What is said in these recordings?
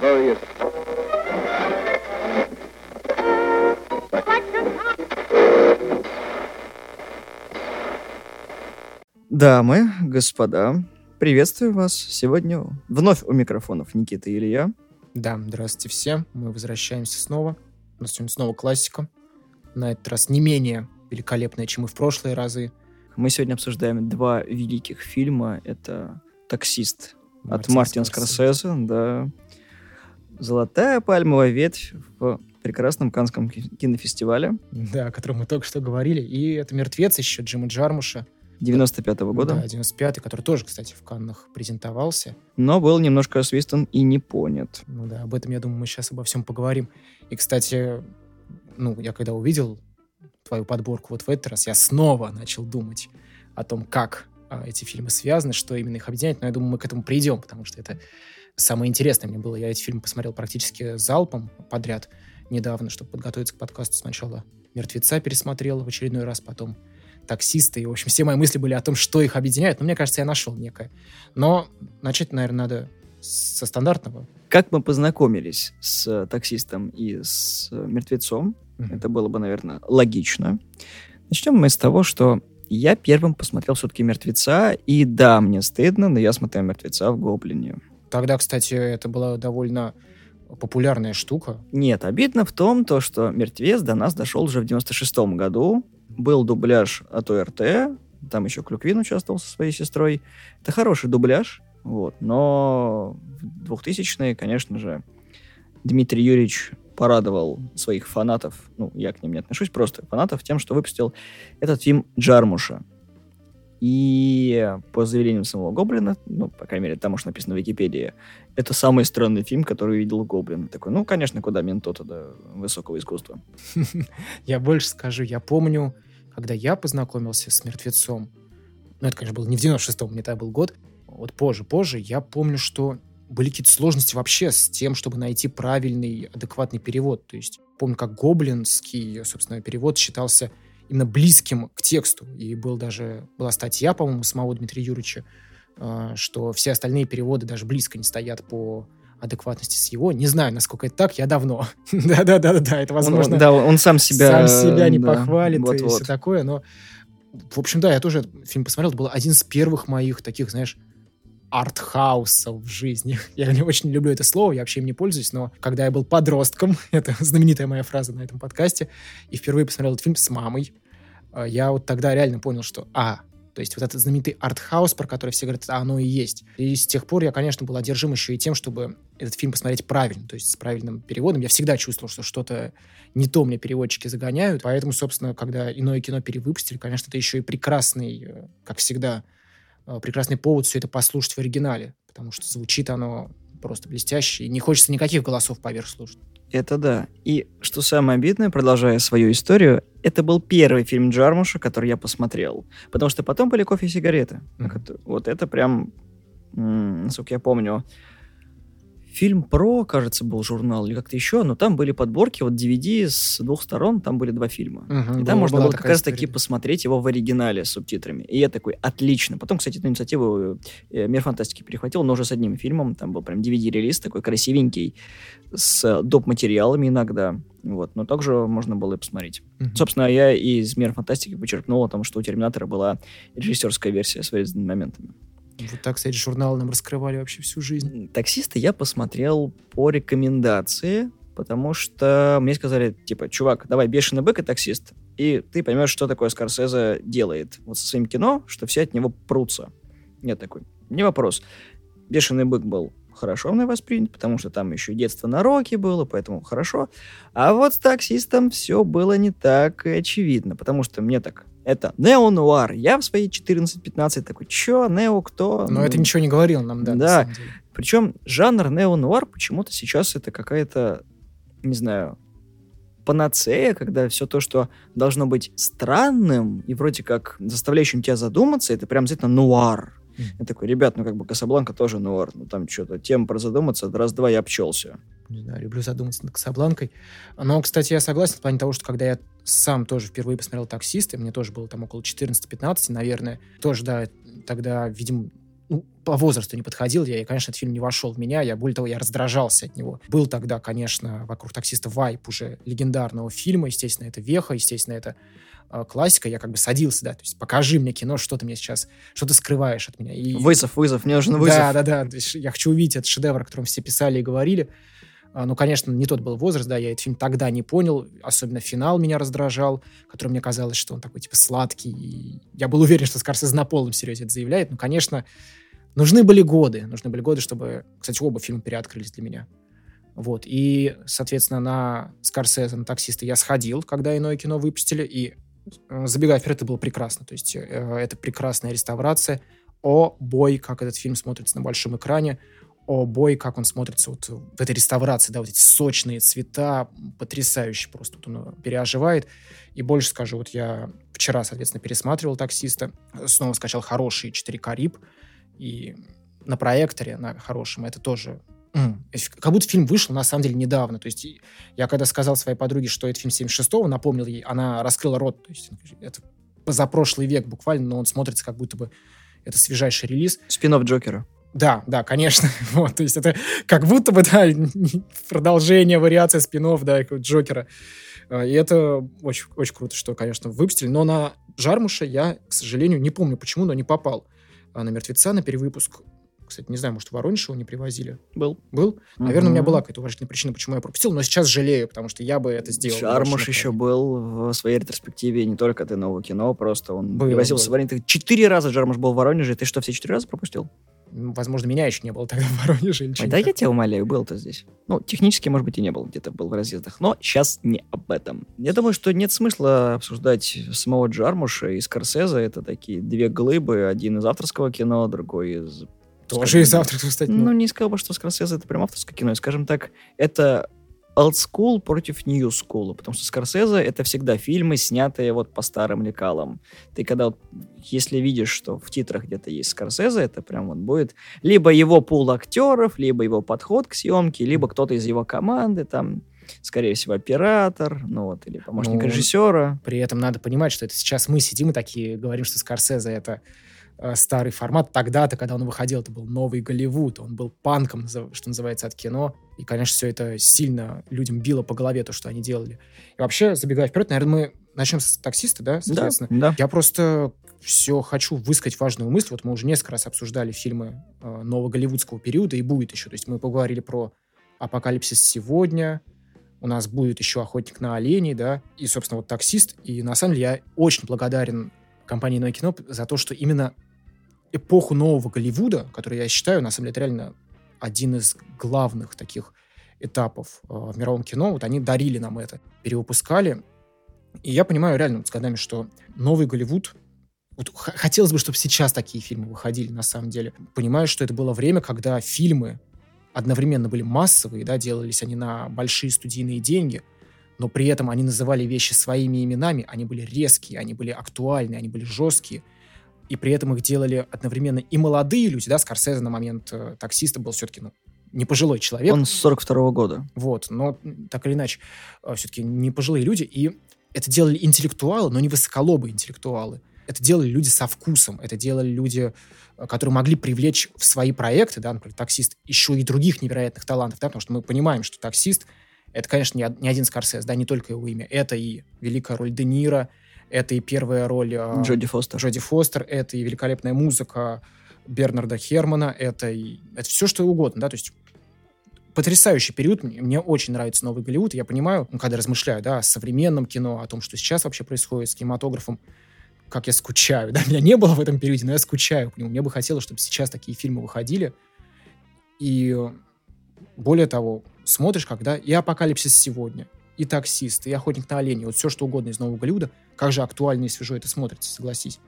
Glorious. Дамы, господа, приветствую вас. Сегодня вновь у микрофонов Никита и Илья. Да, здравствуйте все. Мы возвращаемся снова. У нас сегодня снова классика. На этот раз не менее великолепная, чем и в прошлые разы. Мы сегодня обсуждаем два великих фильма. Это «Таксист» от Мартина Скорсезе, да. «Золотая пальмовая ветвь» в прекрасном Канском кинофестивале. Да, о котором мы только что говорили. И это «Мертвец» еще Джима Джармуша. 95-го года. Да, 95-й, который тоже, кстати, в Каннах презентовался. Но был немножко освистан и не понят. Ну да, об этом, я думаю, мы сейчас обо всем поговорим. И, кстати, ну, я когда увидел твою подборку вот в этот раз, я снова начал думать о том, как а, эти фильмы связаны, что именно их объединяет, но я думаю, мы к этому придем, потому что это самое интересное мне было. Я эти фильмы посмотрел практически залпом подряд недавно, чтобы подготовиться к подкасту. Сначала «Мертвеца» пересмотрел в очередной раз, потом таксисты. И, в общем, все мои мысли были о том, что их объединяет. Но мне кажется, я нашел некое. Но начать, наверное, надо со стандартного. Как мы познакомились с таксистом и с мертвецом? Mm-hmm. Это было бы, наверное, логично. Начнем мы с того, что я первым посмотрел все-таки «Мертвеца», и да, мне стыдно, но я смотрел «Мертвеца» в «Гоблине». Тогда, кстати, это была довольно популярная штука. Нет, обидно в том, то, что «Мертвец» до нас дошел уже в 96-м году, был дубляж от ОРТ, там еще Клюквин участвовал со своей сестрой. Это хороший дубляж, вот. Но в 2000-е, конечно же, Дмитрий Юрьевич порадовал своих фанатов, ну, я к ним не отношусь, просто фанатов тем, что выпустил этот фильм Джармуша. И по заверениям самого Гоблина, ну, по крайней мере, там уж написано в Википедии, это самый странный фильм, который видел Гоблин. Такой, ну, конечно, куда Ментота до высокого искусства. Я больше скажу, я помню, когда я познакомился с «Мертвецом», ну, это, конечно, было не в 96-м, мне тогда был год, вот позже, позже, я помню, что были какие-то сложности вообще с тем, чтобы найти правильный, адекватный перевод. То есть помню, как гоблинский, собственно, перевод считался именно близким к тексту. И был даже, была статья, по-моему, самого Дмитрия Юрьевича, э, что все остальные переводы даже близко не стоят по адекватности с его. Не знаю, насколько это так, я давно. Да-да-да-да, это возможно. Он, да, он сам себя... Сам себя не да, похвалит вот, и вот. все такое, но... В общем, да, я тоже фильм посмотрел. Это был один из первых моих таких, знаешь, артхаусов в жизни. Я не очень люблю это слово, я вообще им не пользуюсь, но когда я был подростком, это знаменитая моя фраза на этом подкасте, и впервые посмотрел этот фильм с мамой, э, я вот тогда реально понял, что, а, то есть вот этот знаменитый артхаус, про который все говорят, а оно и есть. И с тех пор я, конечно, был одержим еще и тем, чтобы этот фильм посмотреть правильно, то есть с правильным переводом. Я всегда чувствовал, что что-то не то мне переводчики загоняют. Поэтому, собственно, когда иное кино перевыпустили, конечно, это еще и прекрасный, э, как всегда, прекрасный повод все это послушать в оригинале, потому что звучит оно просто блестяще, и не хочется никаких голосов поверх слушать. Это да. И что самое обидное, продолжая свою историю, это был первый фильм Джармуша, который я посмотрел. Потому что потом были кофе и сигареты. Mm-hmm. Вот это прям, насколько я помню, фильм про, кажется, был журнал или как-то еще, но там были подборки, вот DVD с двух сторон, там были два фильма. Угу, и там можно было как раз таки посмотреть его в оригинале с субтитрами. И я такой, отлично. Потом, кстати, эту инициативу э, Мир фантастики перехватил, но уже с одним фильмом, там был прям DVD-релиз такой красивенький, с доп. материалами иногда. Вот, но также можно было и посмотреть. Mm-hmm. Собственно, я из Мира фантастики почерпнул о том, что у Терминатора была режиссерская версия с вырезанными моментами. Вот так, кстати, журналы нам раскрывали вообще всю жизнь. Таксиста я посмотрел по рекомендации, потому что мне сказали, типа, чувак, давай «Бешеный бык» и «Таксист», и ты поймешь, что такое Скорсезе делает вот со своим кино, что все от него прутся. Нет такой, не вопрос. «Бешеный бык» был хорошо мной воспринят, потому что там еще детство на роке было, поэтому хорошо. А вот с таксистом все было не так очевидно, потому что мне так это нео-нуар. Я в свои 14-15 такой, чё, нео кто? Но ну, это ничего не говорил нам, да. Да, причем жанр нео-нуар почему-то сейчас это какая-то, не знаю, панацея, когда все то, что должно быть странным и вроде как заставляющим тебя задуматься, это прям обязательно нуар. Я такой, ребят, ну как бы Касабланка тоже нуар. Ну там что-то, тем про задуматься, раз-два я обчелся. Не знаю, люблю задуматься над Касабланкой. Но, кстати, я согласен в плане того, что когда я сам тоже впервые посмотрел «Таксисты», мне тоже было там около 14-15, наверное, тоже, да, тогда, видимо, ну, по возрасту не подходил я, и, конечно, этот фильм не вошел в меня, я, более того, я раздражался от него. Был тогда, конечно, вокруг таксиста вайп уже легендарного фильма, естественно, это Веха, естественно, это классика, я как бы садился, да, то есть покажи мне кино, что ты мне сейчас, что ты скрываешь от меня. И... Вызов, вызов, мне нужен вызов. Да, да, да, я хочу увидеть этот шедевр, о котором все писали и говорили. А, ну, конечно, не тот был возраст, да, я этот фильм тогда не понял, особенно финал меня раздражал, который мне казалось, что он такой, типа, сладкий. И я был уверен, что Скорсезе на полном серьезе это заявляет. Ну, конечно, нужны были годы, нужны были годы, чтобы, кстати, оба фильма переоткрылись для меня. Вот, и, соответственно, на Скорсезе, на «Таксиста» я сходил, когда иное кино выпустили, и, забегая вперед, это было прекрасно. То есть э, это прекрасная реставрация. О, бой, как этот фильм смотрится на большом экране о бой, как он смотрится вот в этой реставрации, да, вот эти сочные цвета, потрясающе просто вот он переоживает. И больше скажу, вот я вчера, соответственно, пересматривал «Таксиста», снова скачал хороший 4К рип, и на проекторе, на хорошем, это тоже Mm. Как будто фильм вышел, на самом деле, недавно. То есть я когда сказал своей подруге, что это фильм 76-го, напомнил ей, она раскрыла рот. То есть это позапрошлый век буквально, но он смотрится как будто бы это свежайший релиз. спин Джокера. Да, да, конечно. Вот, то есть это как будто бы, да, продолжение, вариация спинов, да, Джокера. А, и это очень, очень круто, что, конечно, выпустили. Но на Жармуша я, к сожалению, не помню почему, но не попал. А на «Мертвеца» на перевыпуск кстати, не знаю, может, в Воронеж его не привозили? Был. Был? Наверное, у меня была какая-то уважительная причина, почему я пропустил, но сейчас жалею, потому что я бы это сделал. Шармуш еще был в своей ретроспективе не только ты нового кино, просто он был, привозился был. в Воронеж. Четыре раза Джармуш был в Воронеже, ты что, все четыре раза пропустил? Возможно, меня еще не было тогда в Воронеже. Или Ой, да я тебя умоляю, был-то здесь. Ну, технически, может быть, и не был, где-то был в разъездах. Но сейчас не об этом. Я думаю, что нет смысла обсуждать самого Джармуша и Скорсезе. Это такие две глыбы. Один из авторского кино, другой из... Тоже из авторского, кстати. Ну, не сказал бы, что Скорсезе это прям авторское кино. Скажем так, это old school против new school, потому что Скорсезе это всегда фильмы, снятые вот по старым лекалам. Ты когда вот, если видишь, что в титрах где-то есть Скорсезе, это прям вот будет либо его пул актеров, либо его подход к съемке, либо кто-то из его команды, там, скорее всего, оператор, ну вот, или помощник ну, режиссера. При этом надо понимать, что это сейчас мы сидим и такие говорим, что Скорсезе это старый формат. Тогда-то, когда он выходил, это был новый Голливуд, он был панком, что называется, от кино. И, конечно, все это сильно людям било по голове, то, что они делали. И вообще, забегая вперед, наверное, мы начнем с таксиста, да, соответственно? Да, да. Я просто все хочу высказать важную мысль. Вот мы уже несколько раз обсуждали фильмы э, нового голливудского периода, и будет еще. То есть мы поговорили про «Апокалипсис сегодня», у нас будет еще «Охотник на оленей», да, и, собственно, вот «Таксист». И, на самом деле, я очень благодарен компании «Иное кино» за то, что именно эпоху нового Голливуда, который я считаю, на самом деле, это реально один из главных таких этапов э, в мировом кино. Вот они дарили нам это, перевыпускали. И я понимаю реально вот с годами, что новый Голливуд вот хотелось бы, чтобы сейчас такие фильмы выходили, на самом деле. Понимаю, что это было время, когда фильмы одновременно были массовые, да, делались они на большие студийные деньги, но при этом они называли вещи своими именами, они были резкие, они были актуальные, они были жесткие – и при этом их делали одновременно и молодые люди, да, Скорсезе на момент э, таксиста был все-таки, ну, не пожилой человек. Он с 42 -го года. Вот, но так или иначе, э, все-таки не пожилые люди, и это делали интеллектуалы, но не высоколобые интеллектуалы. Это делали люди со вкусом, это делали люди, э, которые могли привлечь в свои проекты, да, например, таксист, еще и других невероятных талантов, да, потому что мы понимаем, что таксист — это, конечно, не один Скорсез, да, не только его имя, это и великая роль Де Ниро, это и первая роль э, Джоди Фостер. Джоди Фостер, это и великолепная музыка Бернарда Хермана, это, и, это все, что угодно, да, то есть потрясающий период. Мне, мне очень нравится новый Голливуд. Я понимаю, ну, когда размышляю, да, о современном кино, о том, что сейчас вообще происходит с кинематографом, как я скучаю. Да, меня не было в этом периоде, но я скучаю по нему. Мне бы хотелось, чтобы сейчас такие фильмы выходили. И более того, смотришь, когда и «Апокалипсис сегодня», и «Таксист», и «Охотник на оленей», вот все, что угодно из нового Голливуда, как же актуально и свежо это смотрится, согласись.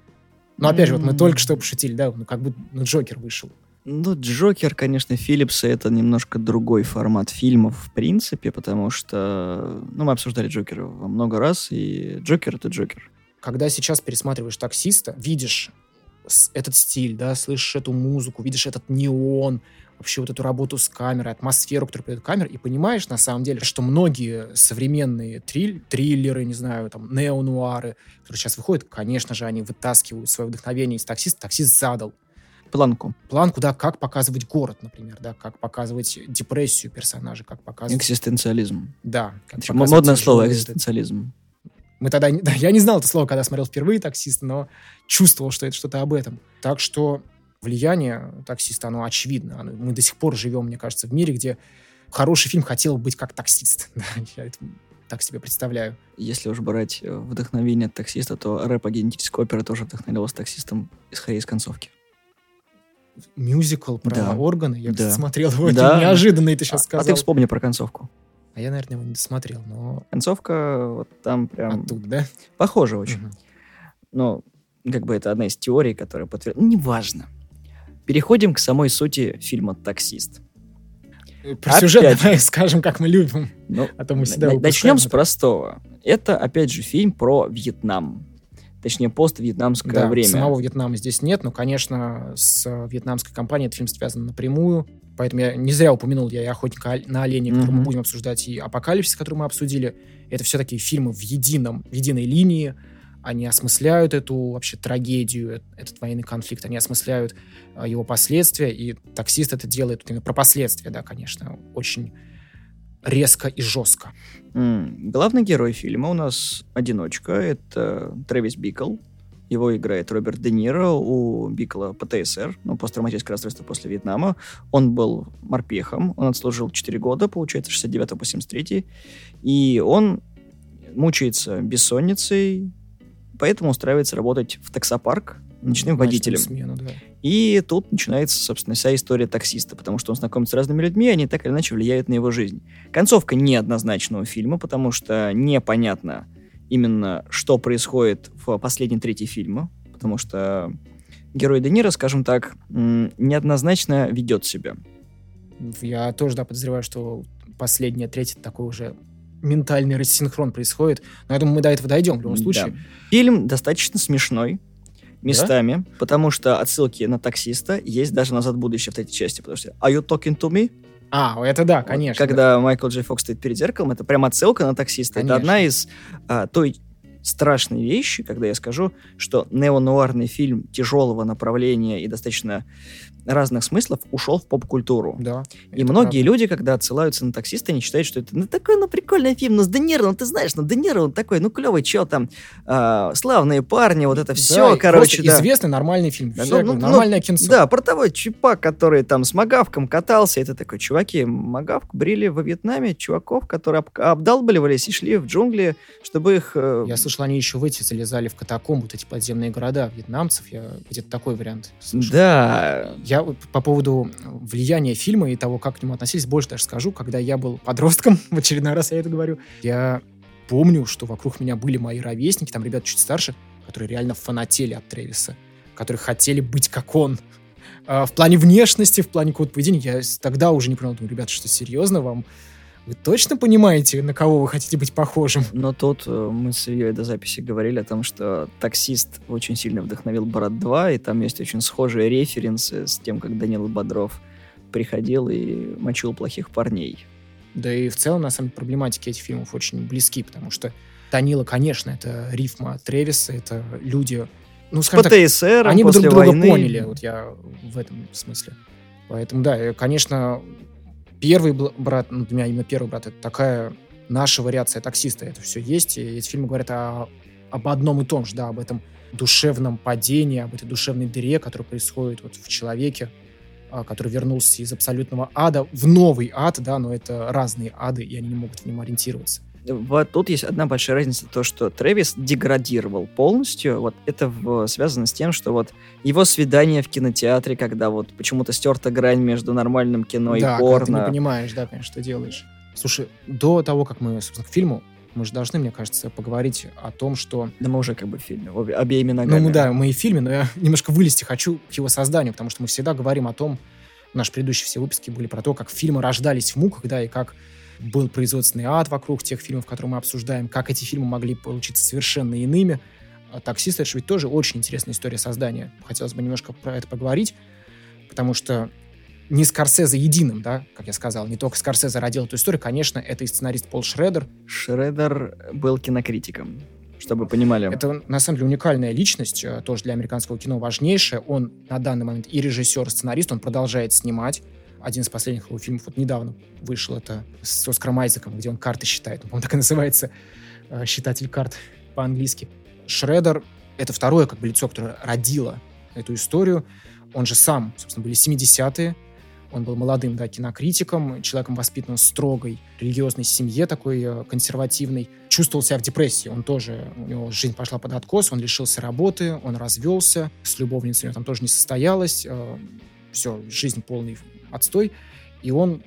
Но опять же, вот мы только что пошутили, да, ну как бы ну, Джокер вышел. Ну, Джокер, конечно, Филлипса это немножко другой формат фильмов, в принципе, потому что, ну, мы обсуждали Джокера во много раз, и Джокер — это Джокер. Когда сейчас пересматриваешь «Таксиста», видишь этот стиль, да, слышишь эту музыку, видишь этот неон, вообще вот эту работу с камерой, атмосферу, которую придает камера, и понимаешь, на самом деле, что многие современные триль, триллеры, не знаю, там, неонуары, которые сейчас выходят, конечно же, они вытаскивают свое вдохновение из таксиста. Таксист задал. Планку. Планку, да, как показывать город, например, да, как показывать депрессию персонажа, как показывать... Экзистенциализм. Да. Модное слово экзистенциализм. Мы тогда... Да, я не знал это слово, когда смотрел впервые «Таксист», но чувствовал, что это что-то об этом. Так что влияние «Таксиста», оно очевидно. Оно, мы до сих пор живем, мне кажется, в мире, где хороший фильм хотел быть как «Таксист». я это так себе представляю. Если уж брать э, вдохновение от «Таксиста», то рэп «Агенетическая опера» тоже вдохновлялась «Таксистом», исходя из концовки мюзикл про да. органы. Я да. смотрел его, да. неожиданно это сейчас сказал. А ты вспомни про концовку. А я, наверное, его не досмотрел, но... Концовка вот там прям... Оттуда, да? Похоже очень. Угу. Но как бы это одна из теорий, которая подтверждена. Ну, неважно. Переходим к самой сути фильма «Таксист». Э, про опять сюжет давай скажем, как мы любим. Ну, а то мы всегда Начнем с простого. Это, опять же, фильм про Вьетнам. Точнее, пост-вьетнамское да, время. самого Вьетнама здесь нет, но, конечно, с вьетнамской компанией этот фильм связан напрямую. Поэтому я не зря упомянул я и «Охотника на оленей», который mm-hmm. мы будем обсуждать, и «Апокалипсис», который мы обсудили. Это все такие фильмы в едином, в единой линии. Они осмысляют эту вообще трагедию, этот военный конфликт, они осмысляют э, его последствия, и таксист это делает именно про последствия, да, конечно, очень резко и жестко. Mm. Главный герой фильма у нас одиночка, это Трэвис Бикл, его играет Роберт Де Ниро, у Бикла ПТСР, ну, посттравматическое расстройство после Вьетнама. Он был морпехом, он отслужил 4 года, получается, 69 по 73. И он мучается бессонницей, поэтому устраивается работать в таксопарк ночным водителем. Смену, да. И тут начинается, собственно, вся история таксиста, потому что он знакомится с разными людьми, и они так или иначе влияют на его жизнь. Концовка неоднозначного фильма, потому что непонятно, именно что происходит в последней трети фильма, потому что герой Де Ниро, скажем так, неоднозначно ведет себя. Я тоже, да, подозреваю, что последняя треть такой уже ментальный рассинхрон происходит. Но я думаю, мы до этого дойдем в любом случае. Да. Фильм достаточно смешной местами, да? потому что отсылки на таксиста есть даже назад в будущее в этой части, потому что «Are you talking to me?» А, это да, конечно. Вот, когда да. Майкл Джей Фокс стоит перед зеркалом, это прям отсылка на таксиста. Конечно. Это одна из а, той страшной вещи, когда я скажу, что неонуарный фильм тяжелого направления и достаточно разных смыслов ушел в поп-культуру. Да. И многие правда. люди, когда отсылаются на таксиста, они считают, что это ну такой, ну прикольный фильм, ну с Де Ниро, ну ты знаешь, ну Де Ниро, он такой, ну клевый, чел там, э, славные парни, вот это все, да, короче, да. известный нормальный фильм, да, все, ну, ну, нормальное ну, кинцо. Да, про того чипа, который там с Магавком катался, это такой, чуваки, Магавку брили во Вьетнаме чуваков, которые об, обдалбливались и шли в джунгли, чтобы их... Э... Я слышал, они еще в эти залезали в катакомбы, вот эти подземные города вьетнамцев, я где-то такой вариант слышал. Да. Я по поводу влияния фильма и того, как к нему относились, больше даже скажу. Когда я был подростком, в очередной раз я это говорю, я помню, что вокруг меня были мои ровесники, там ребята чуть старше, которые реально фанатели от Трэвиса, которые хотели быть как он. А в плане внешности, в плане какого-то поведения, я тогда уже не понял, думаю, ребята, что серьезно, вам вы точно понимаете, на кого вы хотите быть похожим? Но тут э, мы с Ильей до записи говорили о том, что «Таксист» очень сильно вдохновил «Брат 2», и там есть очень схожие референсы с тем, как Данил Бодров приходил и мочил плохих парней. Да и в целом, на самом деле, проблематики этих фильмов очень близки, потому что Данила, конечно, это рифма Тревиса, это люди, ну, скажем ПТСР, так, они бы друг друга войны. поняли, вот я в этом смысле. Поэтому, да, конечно, первый брат, ну, для меня именно первый брат, это такая наша вариация таксиста. Это все есть, и эти фильмы говорят о, об одном и том же, да, об этом душевном падении, об этой душевной дыре, которая происходит вот в человеке, а, который вернулся из абсолютного ада в новый ад, да, но это разные ады, и они не могут в нем ориентироваться. Вот тут есть одна большая разница, то, что Трэвис деградировал полностью, вот это в, связано с тем, что вот его свидание в кинотеатре, когда вот почему-то стерта грань между нормальным кино да, и порно. Да, ты не понимаешь, да, конечно, что делаешь. Слушай, до того, как мы, собственно, к фильму, мы же должны, мне кажется, поговорить о том, что... Да мы уже как бы в фильме, обе, обеими ногами. Ну, да, мы и в фильме, но я немножко вылезти хочу к его созданию, потому что мы всегда говорим о том, наши предыдущие все выпуски были про то, как фильмы рождались в муках, да, и как был производственный ад вокруг тех фильмов, которые мы обсуждаем, как эти фильмы могли получиться совершенно иными. А «Таксист» — это же ведь тоже очень интересная история создания. Хотелось бы немножко про это поговорить, потому что не Скорсезе единым, да, как я сказал, не только Скорсезе родил эту историю, конечно, это и сценарист Пол Шредер. Шредер был кинокритиком. чтобы понимали. Это, на самом деле, уникальная личность, э, тоже для американского кино важнейшая. Он на данный момент и режиссер, и сценарист, он продолжает снимать. Один из последних его фильмов вот недавно вышел, это с Оскаром Айзеком, где он карты считает. Он, так и называется э, «Считатель карт» по-английски. Шредер — это второе как бы лицо, которое родило эту историю. Он же сам, собственно, были 70-е, он был молодым да, кинокритиком, человеком, воспитанным в строгой религиозной семье, такой э, консервативной. Чувствовал себя в депрессии. Он тоже, у него жизнь пошла под откос, он лишился работы, он развелся, с любовницей у него там тоже не состоялось. Э, все, жизнь полный отстой. И он,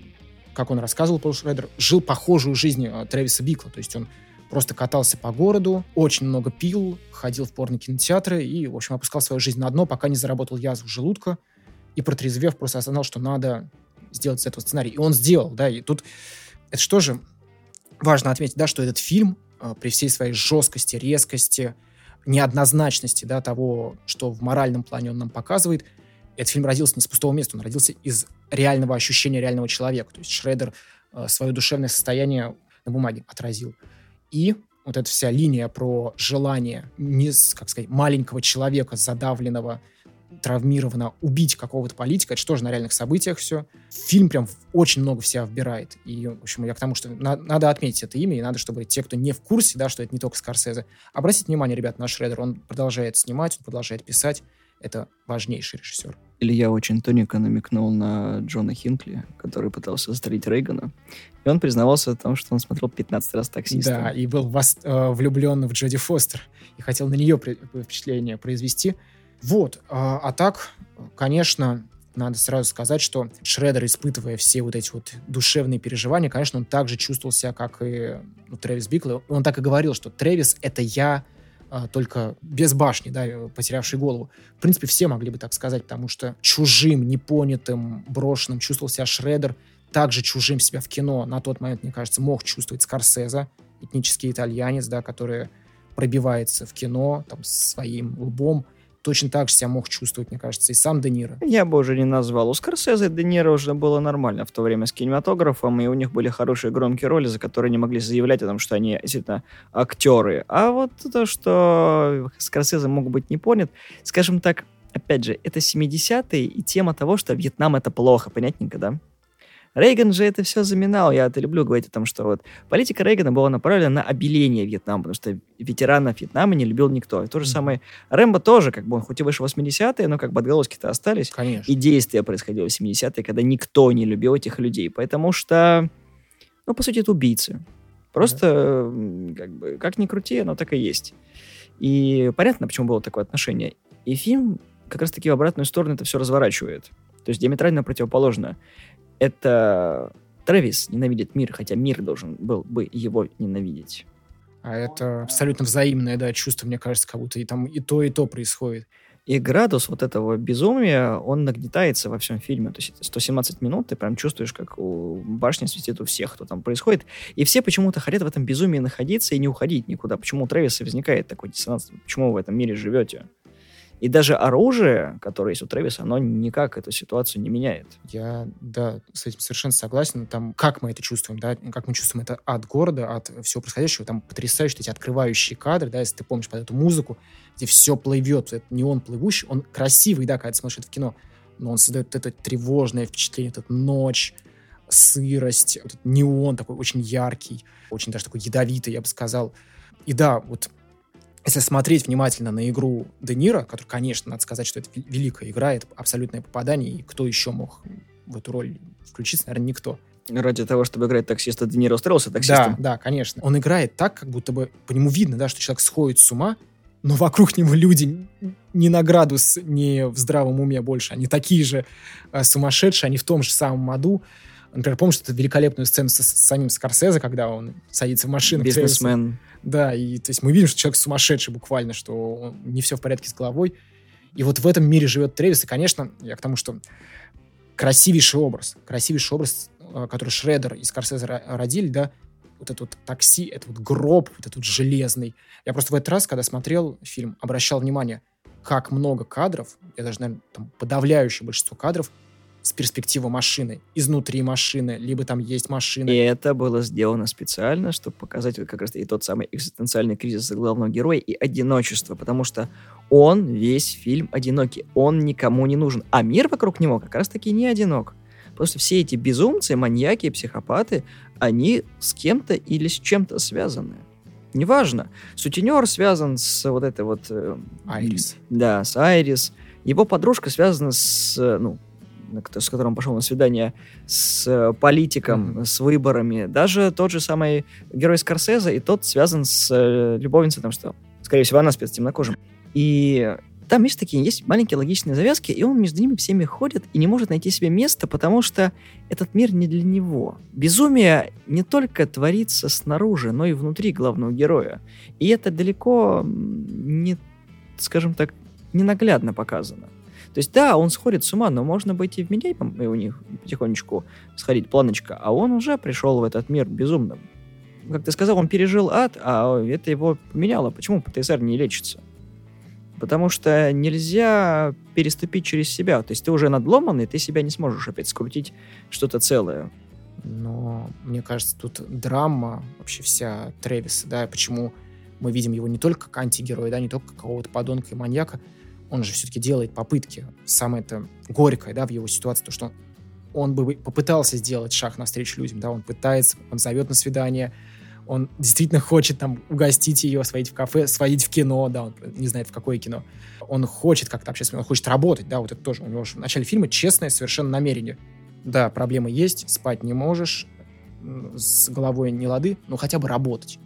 как он рассказывал, Пол Шредер, жил похожую жизнь э, Трэвиса Бикла. То есть он просто катался по городу, очень много пил, ходил в порно-кинотеатры и, в общем, опускал свою жизнь на дно, пока не заработал язву желудка, и протрезвев просто осознал, что надо сделать из этого сценарий. И он сделал, да, и тут это что же важно отметить, да, что этот фильм э, при всей своей жесткости, резкости, неоднозначности, да, того, что в моральном плане он нам показывает, этот фильм родился не с пустого места, он родился из реального ощущения реального человека. То есть Шредер э, свое душевное состояние на бумаге отразил. И вот эта вся линия про желание не, как сказать, маленького человека, задавленного, травмировано убить какого-то политика, это же тоже на реальных событиях все. Фильм прям очень много в себя вбирает. И, в общем, я к тому, что на, надо отметить это имя, и надо, чтобы те, кто не в курсе, да, что это не только Скорсезе, обратите внимание, ребят, на Шредер, он продолжает снимать, он продолжает писать, это важнейший режиссер. Илья очень тоненько намекнул на Джона Хинкли, который пытался застрелить Рейгана. И он признавался в том, что он смотрел 15 раз таксиста. Да, и был вос- э, влюблен в Джоди Фостер. И хотел на нее при- впечатление произвести. Вот. А, а так, конечно, надо сразу сказать, что Шредер, испытывая все вот эти вот душевные переживания, конечно, он также чувствовал себя, как и ну, Трэвис Бикл. Он так и говорил, что Трэвис — это я, только без башни, да, потерявший голову. В принципе, все могли бы так сказать, потому что чужим, непонятым, брошенным чувствовал себя Шредер, также чужим себя в кино на тот момент, мне кажется, мог чувствовать Скорсезе, этнический итальянец, да, который пробивается в кино там, своим лбом, точно так же себя мог чувствовать, мне кажется, и сам Де Ниро. Я бы уже не назвал. У Скорсезе Де Ниро уже было нормально в то время с кинематографом, и у них были хорошие громкие роли, за которые они могли заявлять о том, что они действительно актеры. А вот то, что Скорсезе мог быть не понят, скажем так, опять же, это 70-е, и тема того, что Вьетнам это плохо, понятненько, да? Рейган же это все заминал. Я это люблю говорить о том, что вот политика Рейгана была направлена на обеление Вьетнама, потому что ветеранов Вьетнама не любил никто. И то же самое Рэмбо тоже, как бы он хоть и вышел в 80-е, но как бы отголоски-то остались. Конечно. И действия происходило в 70-е, когда никто не любил этих людей. Потому что, ну, по сути, это убийцы. Просто, да. как бы, как ни крути, оно так и есть. И понятно, почему было такое отношение. И фильм как раз-таки в обратную сторону это все разворачивает. То есть диаметрально противоположно это Трэвис ненавидит мир, хотя мир должен был бы его ненавидеть. А это абсолютно взаимное, да, чувство, мне кажется, как будто и там и то, и то происходит. И градус вот этого безумия, он нагнетается во всем фильме. То есть 117 минут, ты прям чувствуешь, как у башни светит у всех, кто там происходит. И все почему-то хотят в этом безумии находиться и не уходить никуда. Почему у Трэвиса возникает такой диссонанс? Почему вы в этом мире живете? И даже оружие, которое есть у Трэвиса, оно никак эту ситуацию не меняет. Я, да, с этим совершенно согласен. Там, как мы это чувствуем, да, как мы чувствуем это от города, от всего происходящего. Там потрясающие эти открывающие кадры, да, если ты помнишь под эту музыку, где все плывет, это не он плывущий, он красивый, да, когда ты смотришь это в кино, но он создает это тревожное впечатление, вот эта ночь, сырость, вот этот неон такой очень яркий, очень даже такой ядовитый, я бы сказал. И да, вот если смотреть внимательно на игру Де Ниро, который, конечно, надо сказать, что это великая игра, это абсолютное попадание, и кто еще мог в эту роль включиться, наверное, никто. Ради того, чтобы играть таксиста, Де Ниро устроился таксистом? Да, да, конечно. Он играет так, как будто бы по нему видно, да, что человек сходит с ума, но вокруг него люди не на градус, не в здравом уме больше. Они такие же э, сумасшедшие, они в том же самом аду. Например, помнишь эту великолепную сцену с, с самим Скорсезе, когда он садится в машину. Бизнесмен. Да, и то есть мы видим, что человек сумасшедший буквально, что он, не все в порядке с головой. И вот в этом мире живет Тревис, и, конечно, я к тому, что красивейший образ, красивейший образ, э, который Шредер и Скорсезе родили, да, вот это вот такси, это вот гроб, вот этот вот железный. Я просто в этот раз, когда смотрел фильм, обращал внимание, как много кадров, я даже, наверное, там, подавляющее большинство кадров с перспективы машины, изнутри машины, либо там есть машина. И это было сделано специально, чтобы показать вот как раз и тот самый экзистенциальный кризис главного героя и одиночество, потому что он весь фильм одинокий, он никому не нужен, а мир вокруг него как раз-таки не одинок. Просто все эти безумцы, маньяки, психопаты, они с кем-то или с чем-то связаны. Неважно. Сутенер связан с вот этой вот... Э, Айрис. Да, с Айрис. Его подружка связана с, ну, с которым пошел на свидание, с э, политиком, mm-hmm. с выборами. Даже тот же самый герой Скорсезе, и тот связан с э, любовницей, там что, скорее всего, она спец темнокожим. И там, есть такие, есть маленькие логичные завязки, и он между ними всеми ходит и не может найти себе места, потому что этот мир не для него. Безумие не только творится снаружи, но и внутри главного героя. И это далеко не, скажем так, ненаглядно показано. То есть, да, он сходит с ума, но можно быть и в вменяемым, и у них потихонечку сходить планочка, а он уже пришел в этот мир безумным. Как ты сказал, он пережил ад, а это его поменяло. Почему ПТСР не лечится? Потому что нельзя переступить через себя. То есть ты уже надломанный, ты себя не сможешь опять скрутить что-то целое. Но мне кажется, тут драма вообще вся Трэвиса, да, почему мы видим его не только как антигероя, да, не только как какого-то подонка и маньяка, он же все-таки делает попытки. Самое это горькое, да, в его ситуации, то, что он бы попытался сделать шаг навстречу людям, да, он пытается, он зовет на свидание, он действительно хочет там угостить ее, сводить в кафе, сводить в кино, да, он не знает, в какое кино. Он хочет как-то общаться, он хочет работать, да, вот это тоже. У него в начале фильма честное совершенно намерение. Да, проблемы есть, спать не можешь, с головой не лады, но хотя бы работать.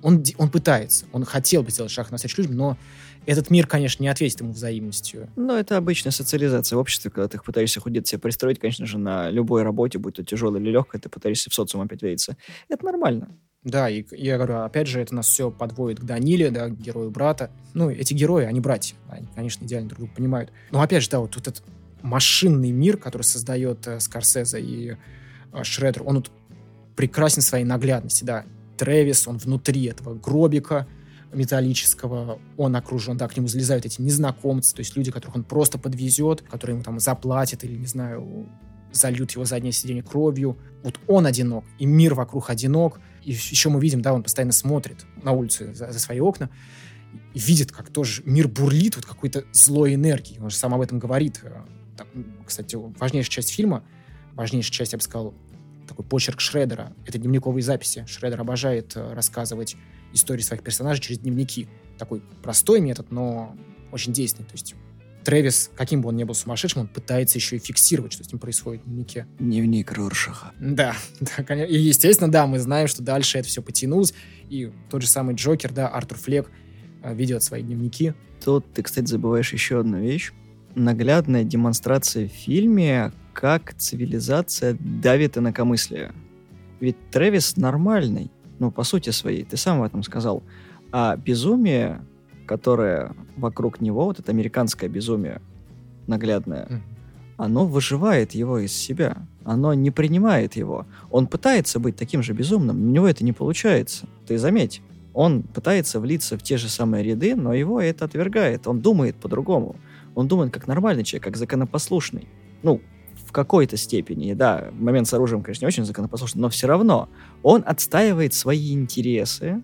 Он, он пытается, он хотел бы сделать шаг навстречу людям, но этот мир, конечно, не ответит ему взаимностью. Но это обычная социализация в обществе, когда ты пытаешься где-то себя пристроить, конечно же, на любой работе, будь то тяжелой или легкой, ты пытаешься в социум опять видеться. Это нормально. Да, и я говорю, опять же, это нас все подводит к Даниле, да, к герою брата. Ну, эти герои, они братья, они, конечно, идеально друг друга понимают. Но опять же, да, вот тут этот машинный мир, который создает э, Скорсезе и э, Шредер, он вот прекрасен своей наглядности, да. Трэвис, он внутри этого гробика, металлического, он окружен, да, к нему залезают эти незнакомцы, то есть люди, которых он просто подвезет, которые ему там заплатят или, не знаю, зальют его заднее сиденье кровью. Вот он одинок, и мир вокруг одинок. И еще мы видим, да, он постоянно смотрит на улицу за, за свои окна и видит, как тоже мир бурлит вот какой-то злой энергии. Он же сам об этом говорит. Э, там, кстати, важнейшая часть фильма, важнейшая часть, я бы сказал, такой почерк Шредера. Это дневниковые записи. Шредер обожает э, рассказывать истории своих персонажей через дневники. Такой простой метод, но очень действенный. То есть Трэвис, каким бы он ни был сумасшедшим, он пытается еще и фиксировать, что с ним происходит в дневнике. Дневник Роршаха. Да, да, конечно. И, естественно, да, мы знаем, что дальше это все потянулось. И тот же самый Джокер, да, Артур Флек э, ведет свои дневники. Тут ты, кстати, забываешь еще одну вещь. Наглядная демонстрация в фильме, как цивилизация давит инакомыслие. Ведь Трэвис нормальный ну, по сути своей, ты сам в этом сказал. А безумие, которое вокруг него, вот это американское безумие наглядное, оно выживает его из себя. Оно не принимает его. Он пытается быть таким же безумным, но у него это не получается. Ты заметь. Он пытается влиться в те же самые ряды, но его это отвергает. Он думает по-другому. Он думает как нормальный человек, как законопослушный. Ну, в какой-то степени, да, момент с оружием, конечно, не очень законопослушный, но все равно он отстаивает свои интересы,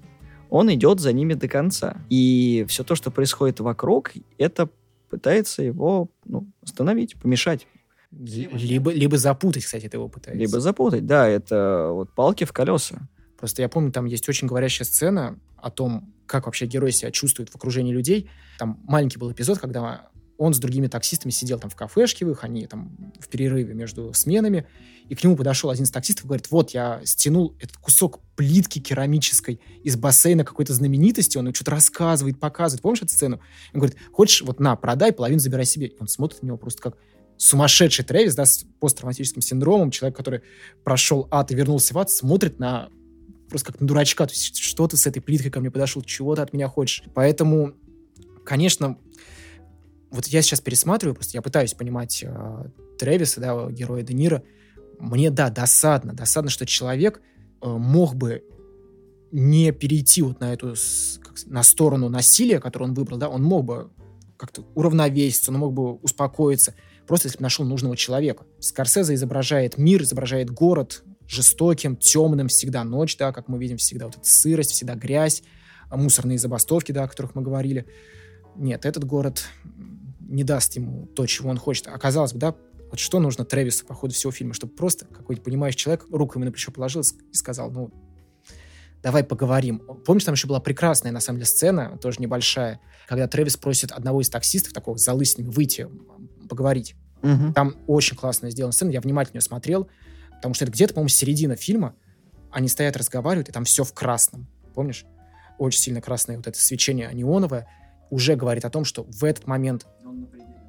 он идет за ними до конца. И все то, что происходит вокруг, это пытается его ну, остановить, помешать. Либо, либо запутать, кстати, это его пытается. Либо запутать, да, это вот палки в колеса. Просто я помню, там есть очень говорящая сцена о том, как вообще герой себя чувствует в окружении людей. Там маленький был эпизод, когда он с другими таксистами сидел там в кафешке в их, они там в перерыве между сменами, и к нему подошел один из таксистов и говорит, вот, я стянул этот кусок плитки керамической из бассейна какой-то знаменитости, он что-то рассказывает, показывает. Помнишь эту сцену? Он говорит, хочешь, вот на, продай, половину забирай себе. Он смотрит на него просто как сумасшедший Трэвис, да, с посттравматическим синдромом, человек, который прошел ад и вернулся в ад, смотрит на просто как на дурачка, то есть что ты с этой плиткой ко мне подошел, чего ты от меня хочешь. Поэтому, конечно, вот я сейчас пересматриваю, просто я пытаюсь понимать э, Трэвиса, да, героя Де Ниро. Мне, да, досадно. Досадно, что человек э, мог бы не перейти вот на эту, как, на сторону насилия, которую он выбрал, да, он мог бы как-то уравновеситься, он мог бы успокоиться, просто если бы нашел нужного человека. Скорсезе изображает мир, изображает город жестоким, темным, всегда ночь, да, как мы видим, всегда вот эта сырость, всегда грязь, мусорные забастовки, да, о которых мы говорили. Нет, этот город не даст ему то, чего он хочет. Оказалось бы, да, вот что нужно Трэвису по ходу всего фильма, чтобы просто какой-то понимающий человек руку ему на плечо положил и сказал, ну, давай поговорим. Помнишь, там еще была прекрасная, на самом деле, сцена, тоже небольшая, когда Трэвис просит одного из таксистов, такого с залысинами, выйти, поговорить. Угу. Там очень классно сделана сцена, я внимательно ее смотрел, потому что это где-то, по-моему, середина фильма, они стоят, разговаривают, и там все в красном. Помнишь? Очень сильно красное вот это свечение неоновое уже говорит о том, что в этот момент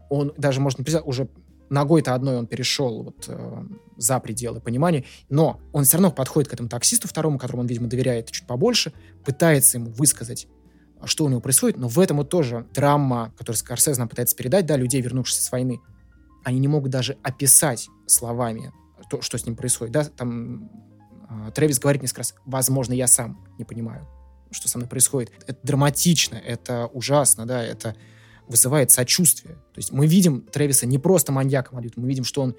он, даже, может, не уже ногой-то одной он перешел вот, э, за пределы понимания, но он все равно подходит к этому таксисту второму, которому он, видимо, доверяет чуть побольше, пытается ему высказать, что у него происходит, но в этом вот тоже драма, которую Скорсезе нам пытается передать, да, людей, вернувшихся с войны, они не могут даже описать словами то, что с ним происходит, да, там э, Трэвис говорит несколько раз, возможно, я сам не понимаю, что со мной происходит. Это драматично, это ужасно, да, это вызывает сочувствие. То есть мы видим Трэвиса не просто маньяком а мы видим, что он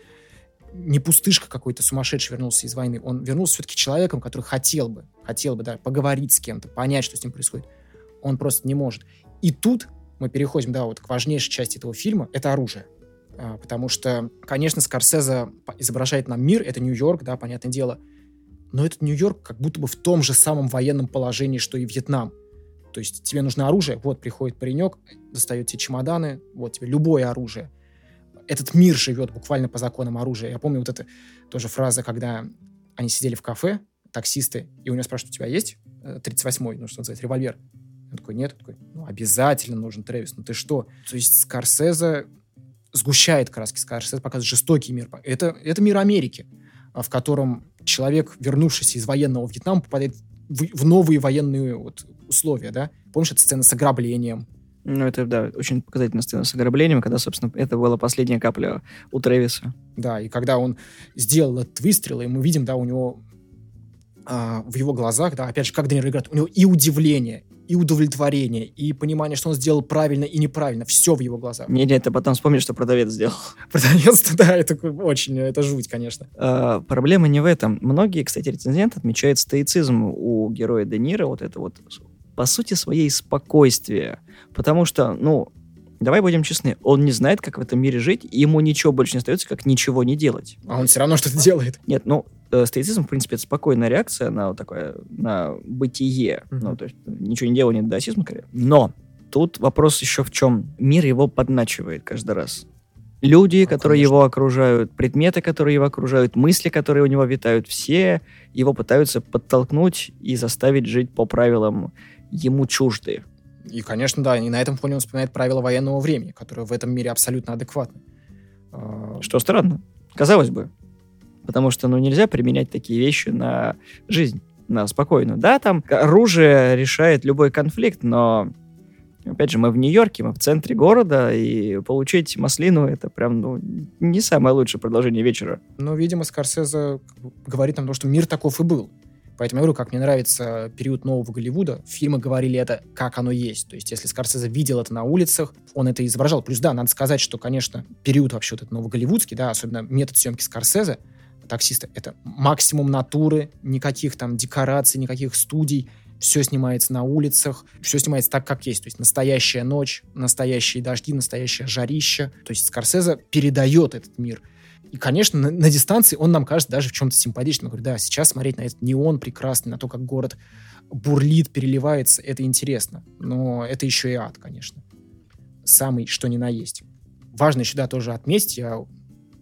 не пустышка какой-то сумасшедший вернулся из войны, он вернулся все-таки человеком, который хотел бы, хотел бы, да, поговорить с кем-то, понять, что с ним происходит. Он просто не может. И тут мы переходим, да, вот к важнейшей части этого фильма, это оружие. А, потому что, конечно, Скорсезе изображает нам мир, это Нью-Йорк, да, понятное дело, но этот Нью-Йорк как будто бы в том же самом военном положении, что и Вьетнам. То есть тебе нужно оружие, вот приходит паренек, достает тебе чемоданы, вот тебе любое оружие. Этот мир живет буквально по законам оружия. Я помню вот эта тоже фраза, когда они сидели в кафе, таксисты, и у него спрашивают, у тебя есть 38-й, э, ну что называется, револьвер? Он такой, нет. Он такой, ну обязательно нужен Трэвис, ну ты что? То есть Скорсезе сгущает краски, Скорсезе показывает жестокий мир. Это, это мир Америки, в котором человек, вернувшийся из военного Вьетнама, попадает в, в новые военные вот, условия, да? Помнишь, эта сцена с ограблением? Ну, это, да, очень показательная сцена с ограблением, когда, собственно, это была последняя капля у Трэвиса. Да, и когда он сделал этот выстрел, и мы видим, да, у него а, в его глазах, да, опять же, как Даниэль играет, у него и удивление, и удовлетворение, и понимание, что он сделал правильно и неправильно. Все в его глазах. Не, не, это потом вспомнишь, что продавец сделал. Продавец, да, это очень, это жуть, конечно. А, проблема не в этом. Многие, кстати, рецензенты отмечают стоицизм у героя Де Ниро, вот это вот по сути своей спокойствие. Потому что, ну, давай будем честны, он не знает, как в этом мире жить, и ему ничего больше не остается, как ничего не делать. А он все равно что-то делает. Нет, ну, э, стоицизм, в принципе, это спокойная реакция на вот такое, на бытие. Mm-hmm. Ну, то есть ничего не делание, даосизм, скорее. Но тут вопрос еще в чем. Мир его подначивает каждый раз. Люди, ну, которые конечно. его окружают, предметы, которые его окружают, мысли, которые у него витают, все его пытаются подтолкнуть и заставить жить по правилам ему чужды. И, конечно, да, и на этом фоне он вспоминает правила военного времени, которые в этом мире абсолютно адекватны. А, что странно, казалось бы. Потому что, ну, нельзя применять такие вещи на жизнь, на спокойную. Да, там оружие решает любой конфликт, но Опять же, мы в Нью-Йорке, мы в центре города, и получить маслину — это прям ну, не самое лучшее продолжение вечера. Ну, видимо, Скорсезе говорит нам то, что мир таков и был. Поэтому я говорю, как мне нравится период нового Голливуда. Фильмы говорили это, как оно есть. То есть, если Скорсезе видел это на улицах, он это изображал. Плюс, да, надо сказать, что, конечно, период вообще вот этот новоголливудский, да, особенно метод съемки Скорсезе, таксиста, это максимум натуры, никаких там декораций, никаких студий, все снимается на улицах, все снимается так, как есть. То есть настоящая ночь, настоящие дожди, настоящее жарище. То есть Скорсезе передает этот мир. И, конечно, на, на дистанции он нам кажется даже в чем-то симпатичным. Говорю, да, сейчас смотреть на этот неон прекрасный, на то, как город бурлит, переливается, это интересно. Но это еще и ад, конечно. Самый, что ни на есть. Важно еще, да, тоже отметить, я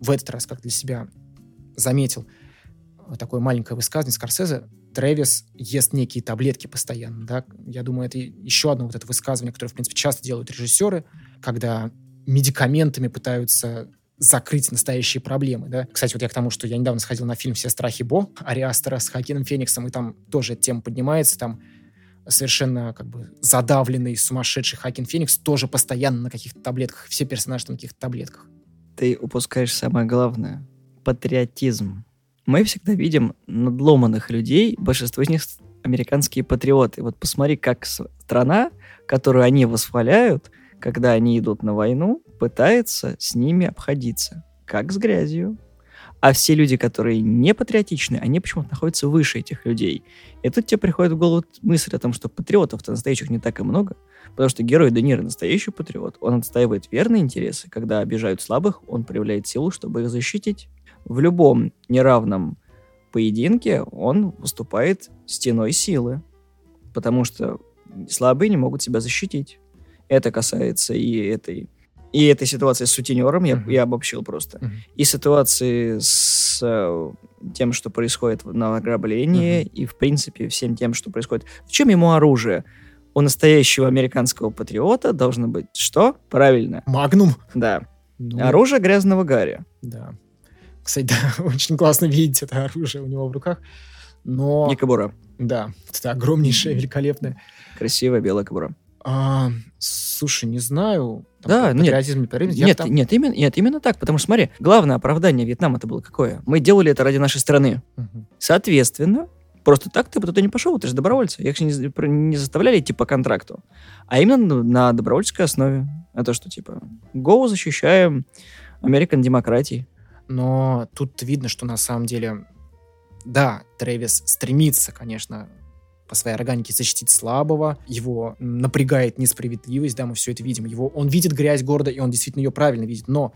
в этот раз как для себя заметил такое маленькое высказывание Скорсезе. Трэвис ест некие таблетки постоянно, да. Я думаю, это еще одно вот это высказывание, которое, в принципе, часто делают режиссеры, когда медикаментами пытаются закрыть настоящие проблемы, да. Кстати, вот я к тому, что я недавно сходил на фильм «Все страхи Бо» Ариастера с Хакином Фениксом, и там тоже эта тема поднимается, там совершенно как бы задавленный, сумасшедший Хакин Феникс тоже постоянно на каких-то таблетках, все персонажи на каких-то таблетках. Ты упускаешь самое главное — патриотизм. Мы всегда видим надломанных людей, большинство из них американские патриоты. Вот посмотри, как страна, которую они восхваляют, когда они идут на войну, пытается с ними обходиться, как с грязью. А все люди, которые не патриотичны, они почему-то находятся выше этих людей. И тут тебе приходит в голову мысль о том, что патриотов-то настоящих не так и много, потому что герой Де настоящий патриот. Он отстаивает верные интересы. Когда обижают слабых, он проявляет силу, чтобы их защитить. В любом неравном поединке он выступает стеной силы, потому что слабые не могут себя защитить. Это касается и этой и этой ситуации с сутенером, я, uh-huh. я обобщил просто, uh-huh. и ситуации с э, тем, что происходит на ограблении, uh-huh. и, в принципе, всем тем, что происходит. В чем ему оружие? У настоящего американского патриота должно быть что? Правильно. Магнум. Да. Ну... Оружие грязного Гарри. Да. Кстати, да, очень классно видеть это оружие у него в руках. Но... И кобура. Да, это огромнейшая, великолепная. Красивая белая кобура. А, слушай, не знаю. Там, да, нет, патриотизм. Нет, там... нет, именно, нет, именно так. Потому что, смотри, главное оправдание Вьетнама это было какое? Мы делали это ради нашей страны. Угу. Соответственно, просто так ты бы туда не пошел, ты же добровольцы. Их же не, не заставляли идти по контракту. А именно на добровольческой основе. Это что, типа, го защищаем Американ демократии. Но тут видно, что на самом деле, да, Трэвис стремится, конечно, по своей органике защитить слабого, его напрягает несправедливость, да, мы все это видим. Его, он видит грязь города, и он действительно ее правильно видит, но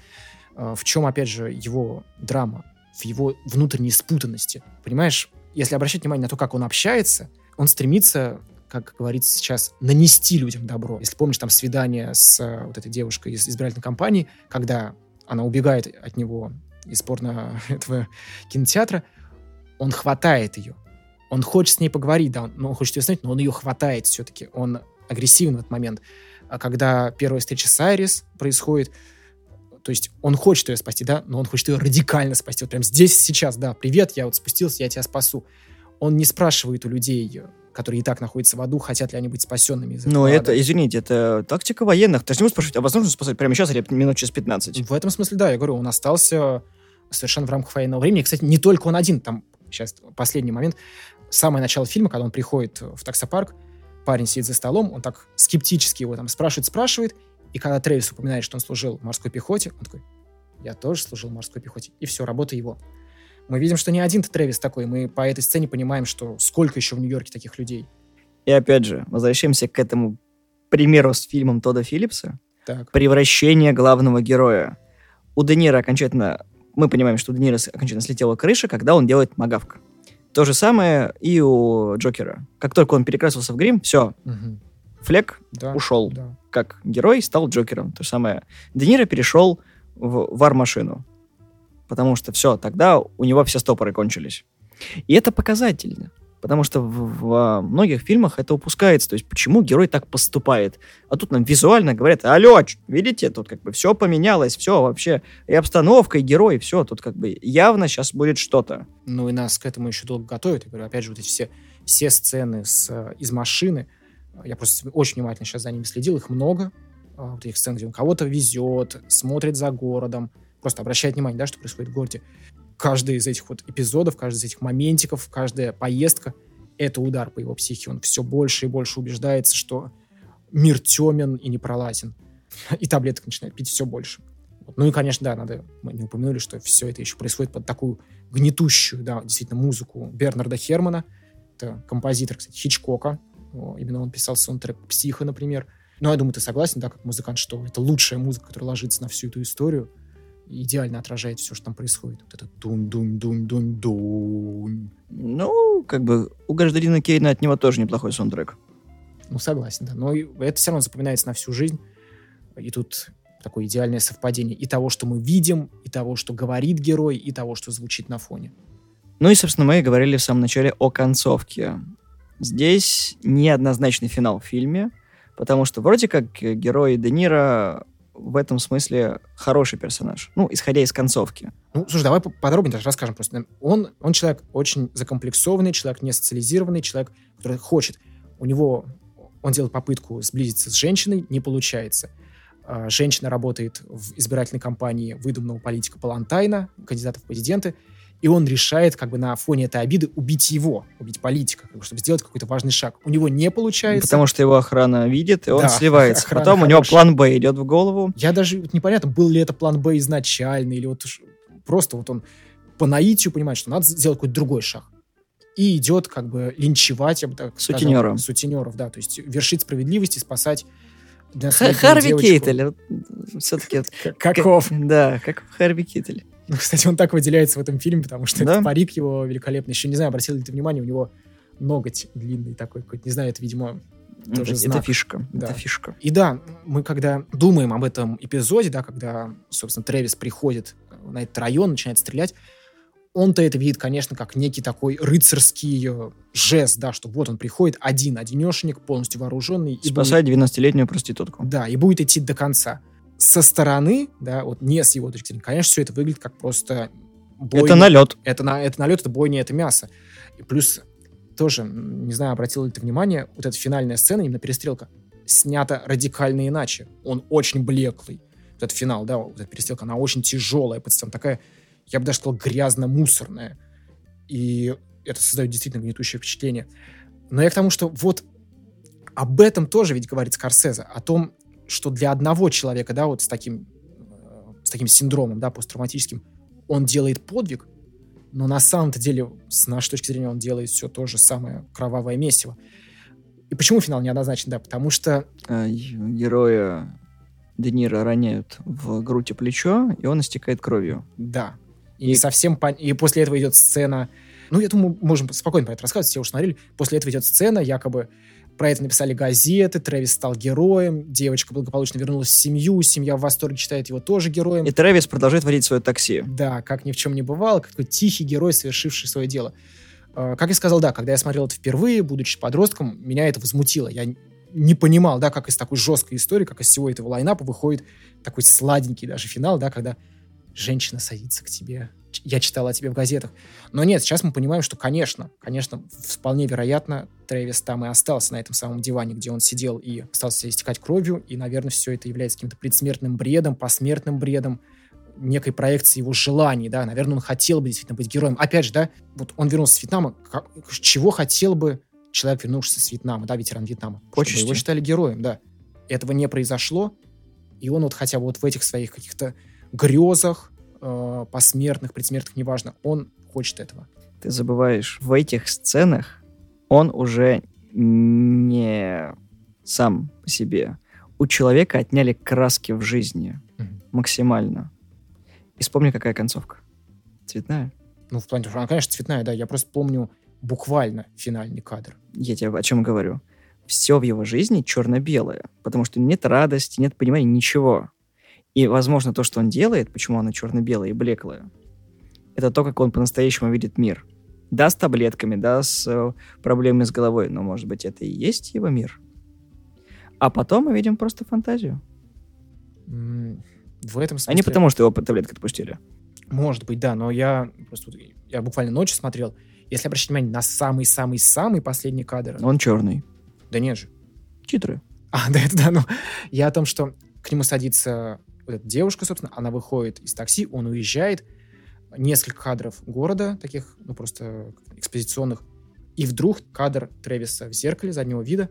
э, в чем, опять же, его драма? В его внутренней спутанности. Понимаешь, если обращать внимание на то, как он общается, он стремится как говорится сейчас, нанести людям добро. Если помнишь там свидание с э, вот этой девушкой из избирательной кампании, когда она убегает от него из порно этого кинотеатра, он хватает ее. Он хочет с ней поговорить, да, он, он хочет ее снять, но он ее хватает все-таки. Он агрессивен в этот момент. А когда первая встреча с Айрис происходит, то есть он хочет ее спасти, да, но он хочет ее радикально спасти. Вот прям здесь, сейчас, да, привет, я вот спустился, я тебя спасу. Он не спрашивает у людей, которые и так находятся в аду, хотят ли они быть спасенными из этого Ну, это, извините, это тактика военных. Ты же не можешь спрашивать, а возможно спасать прямо сейчас или минут через 15? В этом смысле, да, я говорю, он остался совершенно в рамках военного времени. Кстати, не только он один, там сейчас последний момент самое начало фильма, когда он приходит в таксопарк, парень сидит за столом, он так скептически его там спрашивает, спрашивает, и когда Трэвис упоминает, что он служил в морской пехоте, он такой, я тоже служил в морской пехоте. И все, работа его. Мы видим, что не один-то Трэвис такой. Мы по этой сцене понимаем, что сколько еще в Нью-Йорке таких людей. И опять же, возвращаемся к этому примеру с фильмом Тода Филлипса. Так. Превращение главного героя. У Де Ниро окончательно... Мы понимаем, что у Де Ниро окончательно слетела крыша, когда он делает магавка. То же самое и у Джокера. Как только он перекрасился в грим, все, угу. Флек да, ушел. Да. Как герой стал Джокером. То же самое. Де Ниро перешел в вар-машину. Потому что все, тогда у него все стопоры кончились. И это показательно. Потому что в, в многих фильмах это упускается. То есть, почему герой так поступает? А тут нам визуально говорят, алло, видите, тут как бы все поменялось, все вообще. И обстановка, и герой, все. Тут как бы явно сейчас будет что-то. Ну и нас к этому еще долго готовят. Я говорю, опять же, вот эти все, все сцены с, э, из машины, я просто очень внимательно сейчас за ними следил, их много. А, вот этих сцен, где он кого-то везет, смотрит за городом, просто обращает внимание, да, что происходит в городе каждый из этих вот эпизодов, каждый из этих моментиков, каждая поездка — это удар по его психике. Он все больше и больше убеждается, что мир темен и непролазен. И таблеток начинает пить все больше. Ну и, конечно, да, надо, мы не упомянули, что все это еще происходит под такую гнетущую, да, действительно, музыку Бернарда Хермана. Это композитор, кстати, Хичкока. Именно он писал саундтрек «Психа», например. Ну, я думаю, ты согласен, да, как музыкант, что это лучшая музыка, которая ложится на всю эту историю идеально отражает все, что там происходит. Вот это дун-дун-дун-дун-дун. Ну, как бы у гражданина Кейна от него тоже неплохой саундтрек. Ну, согласен, да. Но это все равно запоминается на всю жизнь. И тут такое идеальное совпадение и того, что мы видим, и того, что говорит герой, и того, что звучит на фоне. Ну и, собственно, мы говорили в самом начале о концовке. Здесь неоднозначный финал в фильме, потому что вроде как герой Де Ниро в этом смысле хороший персонаж. Ну, исходя из концовки. Ну, слушай, давай подробнее даже расскажем просто. Он, он человек очень закомплексованный, человек не социализированный, человек, который хочет. У него... Он делает попытку сблизиться с женщиной, не получается. А, женщина работает в избирательной кампании выдуманного политика Палантайна, кандидата в президенты, и он решает как бы на фоне этой обиды убить его, убить политика, как бы, чтобы сделать какой-то важный шаг. У него не получается. Потому что его охрана видит, и он да, сливается. Потом хорошая. у него план Б идет в голову. Я даже вот непонятно, был ли это план Б изначально, или вот просто вот он по наитию понимает, что надо сделать какой-то другой шаг. И идет как бы линчевать, я бы так Сутенером. сказал, сутенеров, да, то есть вершить справедливость и спасать Харви Кейтель, все-таки... Каков? Да, как Харви Кейтель. Ну, кстати, он так выделяется в этом фильме, потому что да? этот парик его великолепный. Еще не знаю, обратил ли ты внимание, у него ноготь длинный такой какой-то. Не знаю, это, видимо, тоже это, знак. это фишка. Да. Это фишка. И да, мы когда думаем об этом эпизоде, да, когда, собственно, Трэвис приходит на этот район, начинает стрелять, он-то это видит, конечно, как некий такой рыцарский жест, да, что вот он приходит один, одинешенек, полностью вооруженный. Спасает будет... 19-летнюю проститутку. Да, и будет идти до конца со стороны, да, вот не с его точки зрения, конечно, все это выглядит как просто бойня. Это налет. Это, на, это налет, это бойня, это мясо. И плюс тоже, не знаю, обратил ли ты внимание, вот эта финальная сцена, именно перестрелка, снята радикально иначе. Он очень блеклый. Вот этот финал, да, вот эта перестрелка, она очень тяжелая, там такая, я бы даже сказал, грязно-мусорная. И это создает действительно гнетущее впечатление. Но я к тому, что вот об этом тоже ведь говорит Скорсезе, о том, что для одного человека, да, вот с таким, э, с таким синдромом, да, посттравматическим, он делает подвиг, но на самом-то деле, с нашей точки зрения, он делает все то же самое кровавое месиво. И почему финал неоднозначен? Да, потому что... Э, героя Де Ниро роняют в грудь и плечо, и он истекает кровью. Да. И, и совсем... Пон... И после этого идет сцена... Ну, я думаю, можем спокойно про это рассказывать, все уже смотрели. После этого идет сцена, якобы про это написали газеты, Трэвис стал героем, девочка благополучно вернулась в семью, семья в восторге считает его тоже героем. И Трэвис продолжает водить свое такси. Да, как ни в чем не бывало, как такой тихий герой, совершивший свое дело. А, как я сказал, да, когда я смотрел это впервые, будучи подростком, меня это возмутило. Я не понимал, да, как из такой жесткой истории, как из всего этого лайнапа выходит такой сладенький даже финал, да, когда женщина садится к тебе я читал о тебе в газетах. Но нет, сейчас мы понимаем, что, конечно, конечно, вполне вероятно, Трэвис там и остался на этом самом диване, где он сидел и остался истекать кровью, и, наверное, все это является каким-то предсмертным бредом, посмертным бредом, некой проекции его желаний, да, наверное, он хотел бы действительно быть героем. Опять же, да, вот он вернулся с Вьетнама, как, чего хотел бы человек, вернувшийся с Вьетнама, да, ветеран Вьетнама? Почти. Чтобы его считали героем, да. Этого не произошло, и он вот хотя бы вот в этих своих каких-то грезах, э, посмертных, предсмертных, неважно, он хочет этого. Ты забываешь, в этих сценах он уже не сам по себе. У человека отняли краски в жизни mm-hmm. максимально. И вспомни, какая концовка. Цветная. Ну, в плане, она, конечно, цветная, да. Я просто помню буквально финальный кадр. Я тебе о чем говорю. Все в его жизни черно-белое, потому что нет радости, нет понимания, ничего. И, возможно, то, что он делает, почему она черно-белая и блеклая, это то, как он по-настоящему видит мир. Да, с таблетками, да, с э, проблемами с головой, но, может быть, это и есть его мир. А потом мы видим просто фантазию. В этом смысле... А не потому, что его под таблеткой отпустили. Может быть, да, но я просто... Я буквально ночью смотрел. Если обращать внимание на самый-самый-самый последний кадр... Он черный. Да нет же. Титры. А, да, это да, но я о том, что к нему садится вот эта девушка, собственно, она выходит из такси, он уезжает, несколько кадров города, таких, ну, просто экспозиционных, и вдруг кадр Трэвиса в зеркале заднего вида,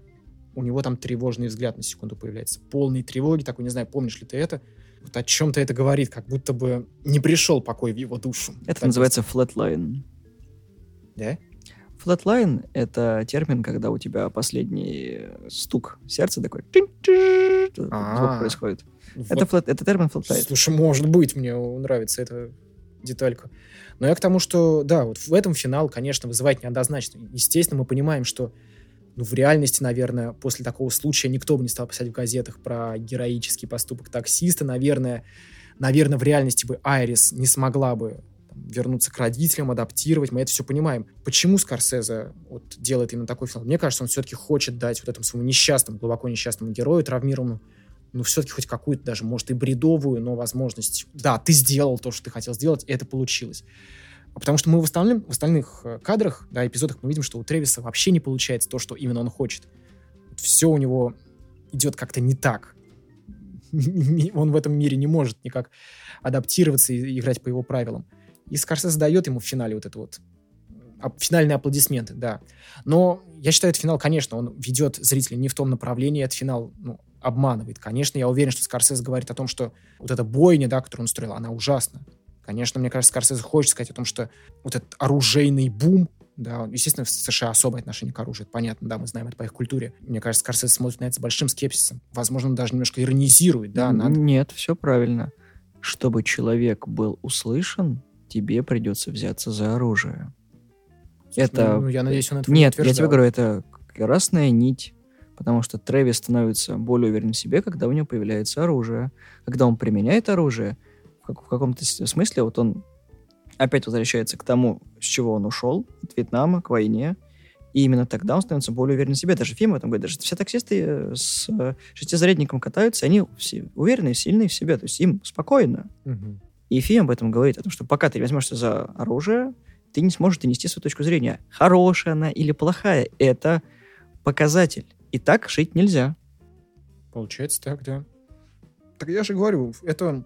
у него там тревожный взгляд на секунду появляется, полный тревоги, такой, не знаю, помнишь ли ты это, вот о чем-то это говорит, как будто бы не пришел покой в его душу. Это так называется flatline. Да? Flatline — это термин, когда у тебя последний стук сердца такой звук происходит. Это, флэт, это термин флэтлайт. Слушай, может быть, мне нравится эта деталька. Но я к тому, что, да, вот в этом финал, конечно, вызывает неоднозначно. Естественно, мы понимаем, что ну, в реальности, наверное, после такого случая никто бы не стал писать в газетах про героический поступок таксиста. Наверное, наверное, в реальности бы Айрис не смогла бы там, вернуться к родителям, адаптировать. Мы это все понимаем. Почему Скорсезе вот, делает именно такой финал? Мне кажется, он все-таки хочет дать вот этому своему несчастному, глубоко несчастному герою, травмированному, ну, все-таки хоть какую-то даже, может, и бредовую, но возможность, да, ты сделал то, что ты хотел сделать, и это получилось. Потому что мы в, остальном, в остальных э, кадрах, да, эпизодах мы видим, что у Тревиса вообще не получается то, что именно он хочет. Все у него идет как-то не так. Он в этом мире не может никак адаптироваться и играть по его правилам. И Скорсезе дает ему в финале вот это вот финальные аплодисменты, да. Но я считаю, этот финал, конечно, он ведет зрителя не в том направлении, этот финал ну, обманывает. Конечно, я уверен, что Скорсезе говорит о том, что вот эта бойня, да, которую он строил, она ужасна. Конечно, мне кажется, Скорсезе хочет сказать о том, что вот этот оружейный бум, да, естественно, в США особое отношение к оружию, это понятно, да, мы знаем это по их культуре. Мне кажется, Скорсезе смотрит на это с большим скепсисом. Возможно, он даже немножко иронизирует, да. Надо... Нет, все правильно. Чтобы человек был услышан, тебе придется взяться за оружие. Это... Ну, я надеюсь, он это Нет, я тебе говорю, это красная нить. Потому что Трэвис становится более уверен в себе, когда у него появляется оружие. Когда он применяет оружие, в, каком-то смысле вот он опять возвращается к тому, с чего он ушел, от Вьетнама, к войне. И именно тогда он становится более уверен в себе. Даже фильм в этом говорит. Даже все таксисты э, с э, шестизарядником катаются, они все уверенные, сильные в себе. То есть им спокойно. Угу. И фильм об этом говорит, о том, что пока ты возьмешься за оружие, ты не сможешь донести свою точку зрения. Хорошая она или плохая, это показатель. И так жить нельзя. Получается так, да. Так я же говорю, это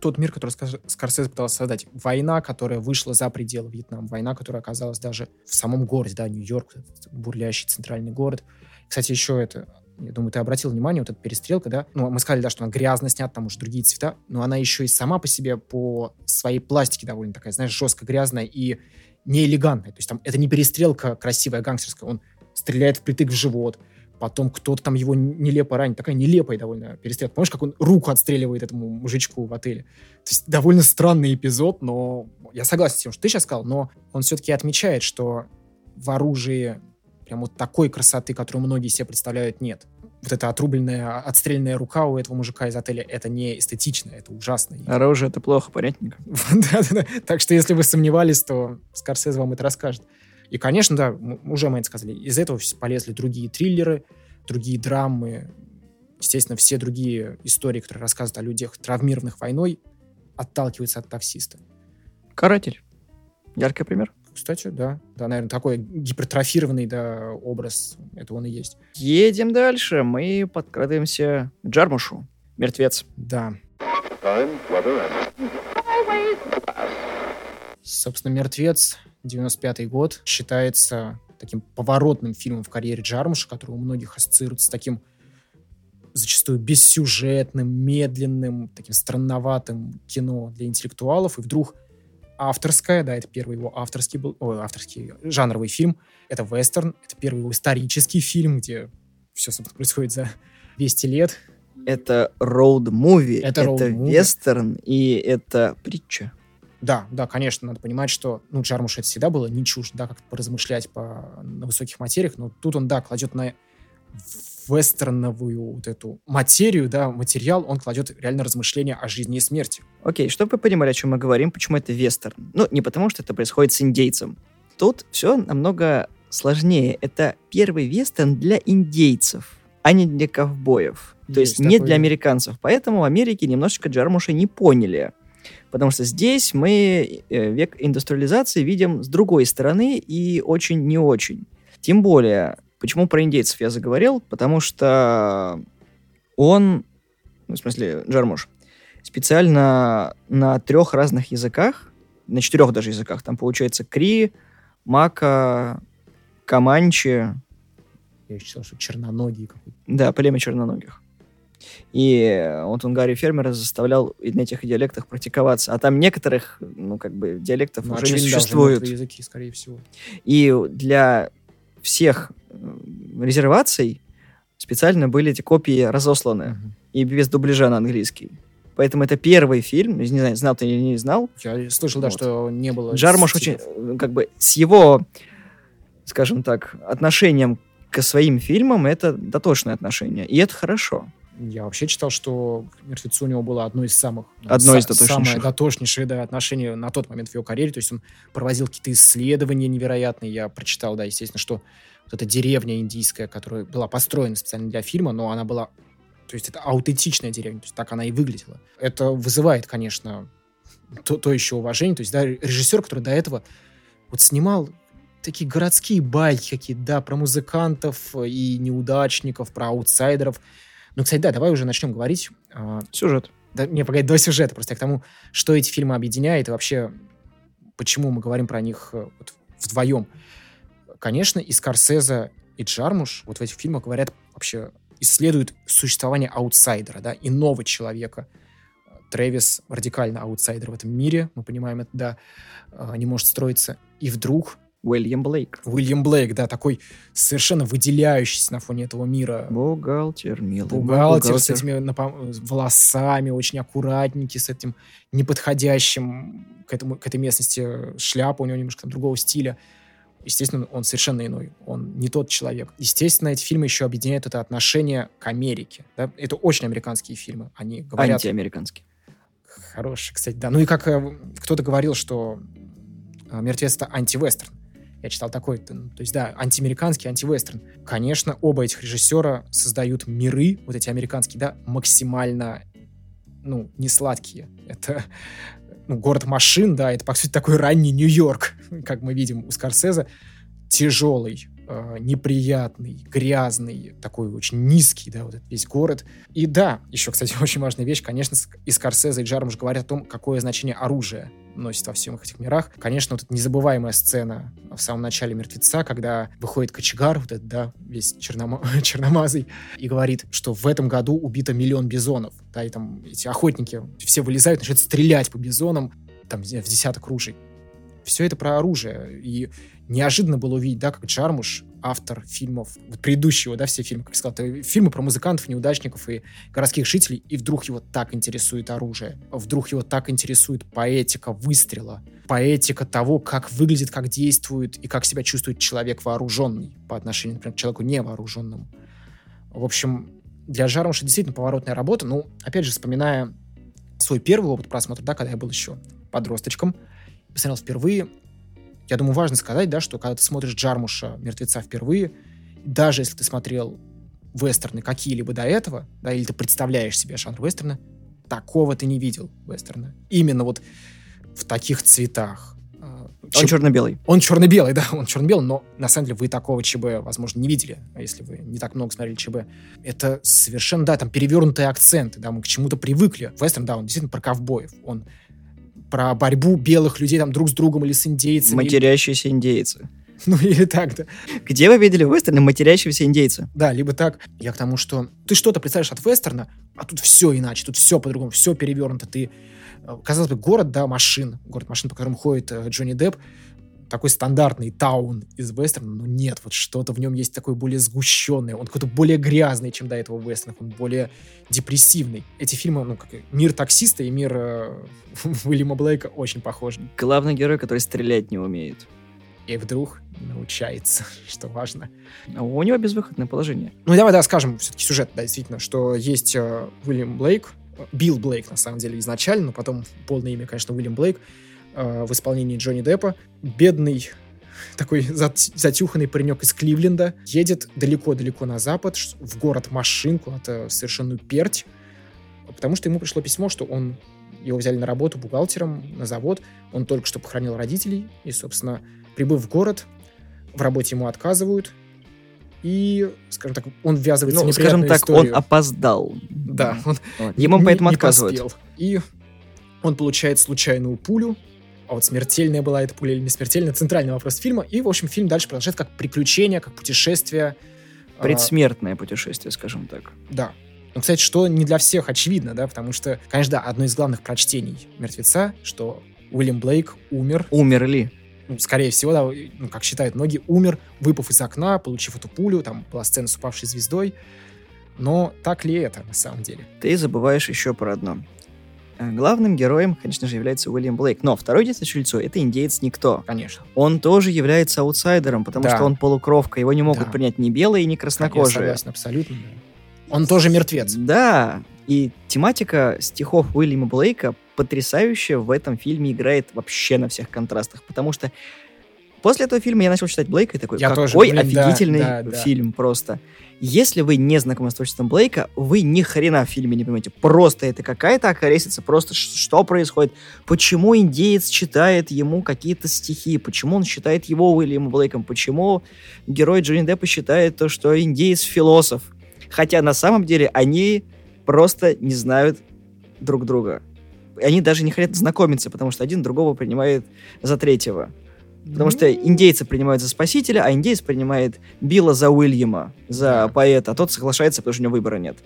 тот мир, который Скорсезе пытался создать. Война, которая вышла за пределы Вьетнама. Война, которая оказалась даже в самом городе, да, Нью-Йорк, бурлящий центральный город. Кстати, еще это, я думаю, ты обратил внимание, вот эта перестрелка, да, ну, мы сказали, да, что она грязно снята, там уже другие цвета, но она еще и сама по себе по своей пластике довольно такая, знаешь, жестко грязная и неэлегантная. То есть там это не перестрелка красивая, гангстерская, он стреляет впритык в живот, потом кто-то там его нелепо ранит. Такая нелепая довольно перестрелка. Помнишь, как он руку отстреливает этому мужичку в отеле? То есть довольно странный эпизод, но я согласен с тем, что ты сейчас сказал, но он все-таки отмечает, что в оружии прям вот такой красоты, которую многие себе представляют, нет. Вот эта отрубленная, отстрельная рука у этого мужика из отеля, это не эстетично, это ужасно. Оружие — это плохо, понятненько. Да-да-да. Так что, если вы сомневались, то Скорсезе вам это расскажет. И, конечно, да, уже мы это сказали, из этого полезли другие триллеры, другие драмы, естественно, все другие истории, которые рассказывают о людях, травмированных войной, отталкиваются от таксиста. Каратель. Яркий пример. Кстати, да. Да, наверное, такой гипертрофированный да, образ. Это он и есть. Едем дальше. Мы подкрадываемся к Джармушу. Мертвец. Да. Собственно, «Мертвец», 95 год, считается таким поворотным фильмом в карьере Джармуша, который у многих ассоциируется с таким зачастую бессюжетным, медленным, таким странноватым кино для интеллектуалов, и вдруг авторская, да, это первый его авторский был, ой, авторский жанровый фильм, это вестерн, это первый его исторический фильм, где все, собственно, происходит за 200 лет. Это роуд-муви, это, это вестерн, и это притча. Да, да, конечно, надо понимать, что, ну, Джармуш это всегда было не чушь, да, как-то поразмышлять по, на высоких материях, но тут он, да, кладет на вестерновую вот эту материю, да, материал, он кладет реально размышления о жизни и смерти. Окей, чтобы вы понимали, о чем мы говорим, почему это вестерн. Ну, не потому, что это происходит с индейцем. Тут все намного сложнее. Это первый вестерн для индейцев, а не для ковбоев. То есть, есть не для американцев. Поэтому в Америке немножечко Джармуша не поняли. Потому что здесь мы э, век индустриализации видим с другой стороны и очень не очень. Тем более, Почему про индейцев я заговорил? Потому что он, ну, в смысле, Джармуш, специально на трех разных языках, на четырех даже языках, там получается Кри, Мака, Каманчи. Я считал, что черноногие какой-то. Да, племя черноногих. И вот он Гарри Фермера заставлял на этих диалектах практиковаться. А там некоторых, ну, как бы, диалектов ну, уже не существует. языки, скорее всего. И для всех резерваций специально были эти копии разосланы. Mm-hmm. И без дубляжа на английский. Поэтому это первый фильм, не знаю, знал ты или не знал. Я слышал, вот. да, что не было... Джармуш очень, как бы, с его, скажем так, отношением к своим фильмам, это дотошное отношение. И это хорошо. Я вообще читал, что «Мертвецу» у него было одно из самых... Одно из дотошнейших. Самое дотошнейшее да, отношение на тот момент в его карьере. То есть он проводил какие-то исследования невероятные. Я прочитал, да, естественно, что вот эта деревня индийская, которая была построена специально для фильма, но она была... То есть это аутентичная деревня, то есть так она и выглядела. Это вызывает, конечно, то, то еще уважение. То есть, да, режиссер, который до этого вот снимал такие городские байки какие-то, да, про музыкантов и неудачников, про аутсайдеров. Ну, кстати, да, давай уже начнем говорить. А, Сюжет. Да, не, погоди, до сюжета, просто к тому, что эти фильмы объединяет и вообще почему мы говорим про них э, вот вдвоем. Конечно, и Скорсезе, и Джармуш вот в этих фильмах говорят вообще, исследуют существование аутсайдера, да, иного человека. Трэвис радикально аутсайдер в этом мире, мы понимаем это, да, э, не может строиться. И вдруг Уильям Блейк. Уильям Блейк, да, такой совершенно выделяющийся на фоне этого мира. Бухгалтер, милый. Бухгалтер, бухгалтер. с этими волосами, очень аккуратненький, с этим неподходящим к, этому, к этой местности шляпа у него немножко там, другого стиля. Естественно, он совершенно иной. Он не тот человек. Естественно, эти фильмы еще объединяют это отношение к Америке. Да? Это очень американские фильмы. Они говорят... Антиамериканские. Хороший, кстати, да. Ну и как э, кто-то говорил, что э, «Мертвец» — это антивестерн. Я читал такой, то есть, да, антиамериканский, антивестерн. Конечно, оба этих режиссера создают миры, вот эти американские, да, максимально, ну, не сладкие. Это ну, город машин, да, это, по сути, такой ранний Нью-Йорк, как мы видим у Скорсезе, тяжелый, э, неприятный, грязный, такой очень низкий, да, вот этот весь город. И да, еще, кстати, очень важная вещь, конечно, и Скорсезе, и Джармуш говорят о том, какое значение оружие носит во всех этих мирах. Конечно, вот эта незабываемая сцена в самом начале «Мертвеца», когда выходит кочегар, вот этот, да, весь чернома черномазый, и говорит, что в этом году убито миллион бизонов, да, и там эти охотники все вылезают, начинают стрелять по бизонам, там, в десяток ружей. Все это про оружие. И неожиданно было увидеть, да, как Джармуш, автор фильмов, вот предыдущего, да, все фильмы, как я сказал, фильмы про музыкантов, неудачников и городских жителей, и вдруг его так интересует оружие, вдруг его так интересует поэтика выстрела, поэтика того, как выглядит, как действует и как себя чувствует человек вооруженный по отношению, например, к человеку невооруженному. В общем, для Жармуша действительно поворотная работа. Ну, опять же, вспоминая свой первый опыт просмотра, да, когда я был еще подросточком, посмотрел впервые, я думаю, важно сказать, да, что когда ты смотришь Джармуша «Мертвеца» впервые, даже если ты смотрел вестерны какие-либо до этого, да, или ты представляешь себе жанр вестерна, такого ты не видел вестерна. Именно вот в таких цветах. А, он черно-белый. Он черно-белый, да, он черно-белый, но на самом деле вы такого ЧБ, возможно, не видели, если вы не так много смотрели ЧБ. Это совершенно, да, там перевернутые акценты, да, мы к чему-то привыкли. Вестерн, да, он действительно про ковбоев. Он про борьбу белых людей там друг с другом или с индейцами. Матерящиеся индейцы. Ну, или так, да. Где вы видели вестерны матерящегося индейца? Да, либо так. Я к тому, что ты что-то представляешь от вестерна, а тут все иначе, тут все по-другому, все перевернуто. Ты, э, казалось бы, город, да, машин, город машин, по которому ходит э, Джонни Депп, такой стандартный таун из вестерна, но нет, вот что-то в нем есть такое более сгущенное, он какой-то более грязный, чем до этого вестернах, он более депрессивный. Эти фильмы, ну, как «Мир таксиста» и «Мир э, Уильяма Блейка» очень похожи. Главный герой, который стрелять не умеет. И вдруг научается, что важно. А у него безвыходное положение. Ну, давай, да, скажем все-таки сюжет, да, действительно, что есть э, Уильям Блейк, Билл Блейк, на самом деле, изначально, но потом полное имя, конечно, Уильям Блейк, Э, в исполнении Джонни Деппа. Бедный такой затюханный паренек из Кливленда едет далеко-далеко на запад, в город Машинку, это совершенно перть, потому что ему пришло письмо, что он его взяли на работу бухгалтером на завод, он только что похоронил родителей, и, собственно, прибыв в город, в работе ему отказывают, и, скажем так, он ввязывается ну, в скажем так, историю. он опоздал. Да, он ему поэтому отказывают. И он получает случайную пулю, а вот смертельная была эта пуля или не смертельная, центральный вопрос фильма. И, в общем, фильм дальше продолжает как приключение, как путешествие. А, Предсмертное а, путешествие, скажем так. Да. Ну, кстати, что не для всех очевидно, да, потому что, конечно, да, одно из главных прочтений «Мертвеца», что Уильям Блейк умер. Умер ли? Ну, скорее всего, да, ну, как считают многие, умер, выпав из окна, получив эту пулю, там была сцена с упавшей звездой. Но так ли это на самом деле? Ты забываешь еще про одно. Э, главным героем, конечно же, является Уильям Блейк. Но второе действующее лицо — это индеец Никто. Конечно. Он тоже является аутсайдером, потому да. что он полукровка. Его не могут да. принять ни белые, ни краснокожие. Я согласен, абсолютно. Он тоже мертвец. Да. И тематика стихов Уильяма Блейка потрясающе в этом фильме играет вообще на всех контрастах, потому что После этого фильма я начал читать Блейка и такой, я какой тоже, блин, офигительный да, да, фильм да. просто. Если вы не знакомы с творчеством Блейка, вы ни хрена в фильме не понимаете. Просто это какая-то околесица, просто что происходит. Почему индеец читает ему какие-то стихи, почему он считает его Уильямом Блейком, почему герой Джонни Деппа считает то, что индеец философ. Хотя на самом деле они просто не знают друг друга. они даже не хотят знакомиться, потому что один другого принимает за третьего. Потому что индейцы принимают за спасителя, а индейец принимает Билла за Уильяма, за поэта, а тот соглашается, потому что у него выбора нет.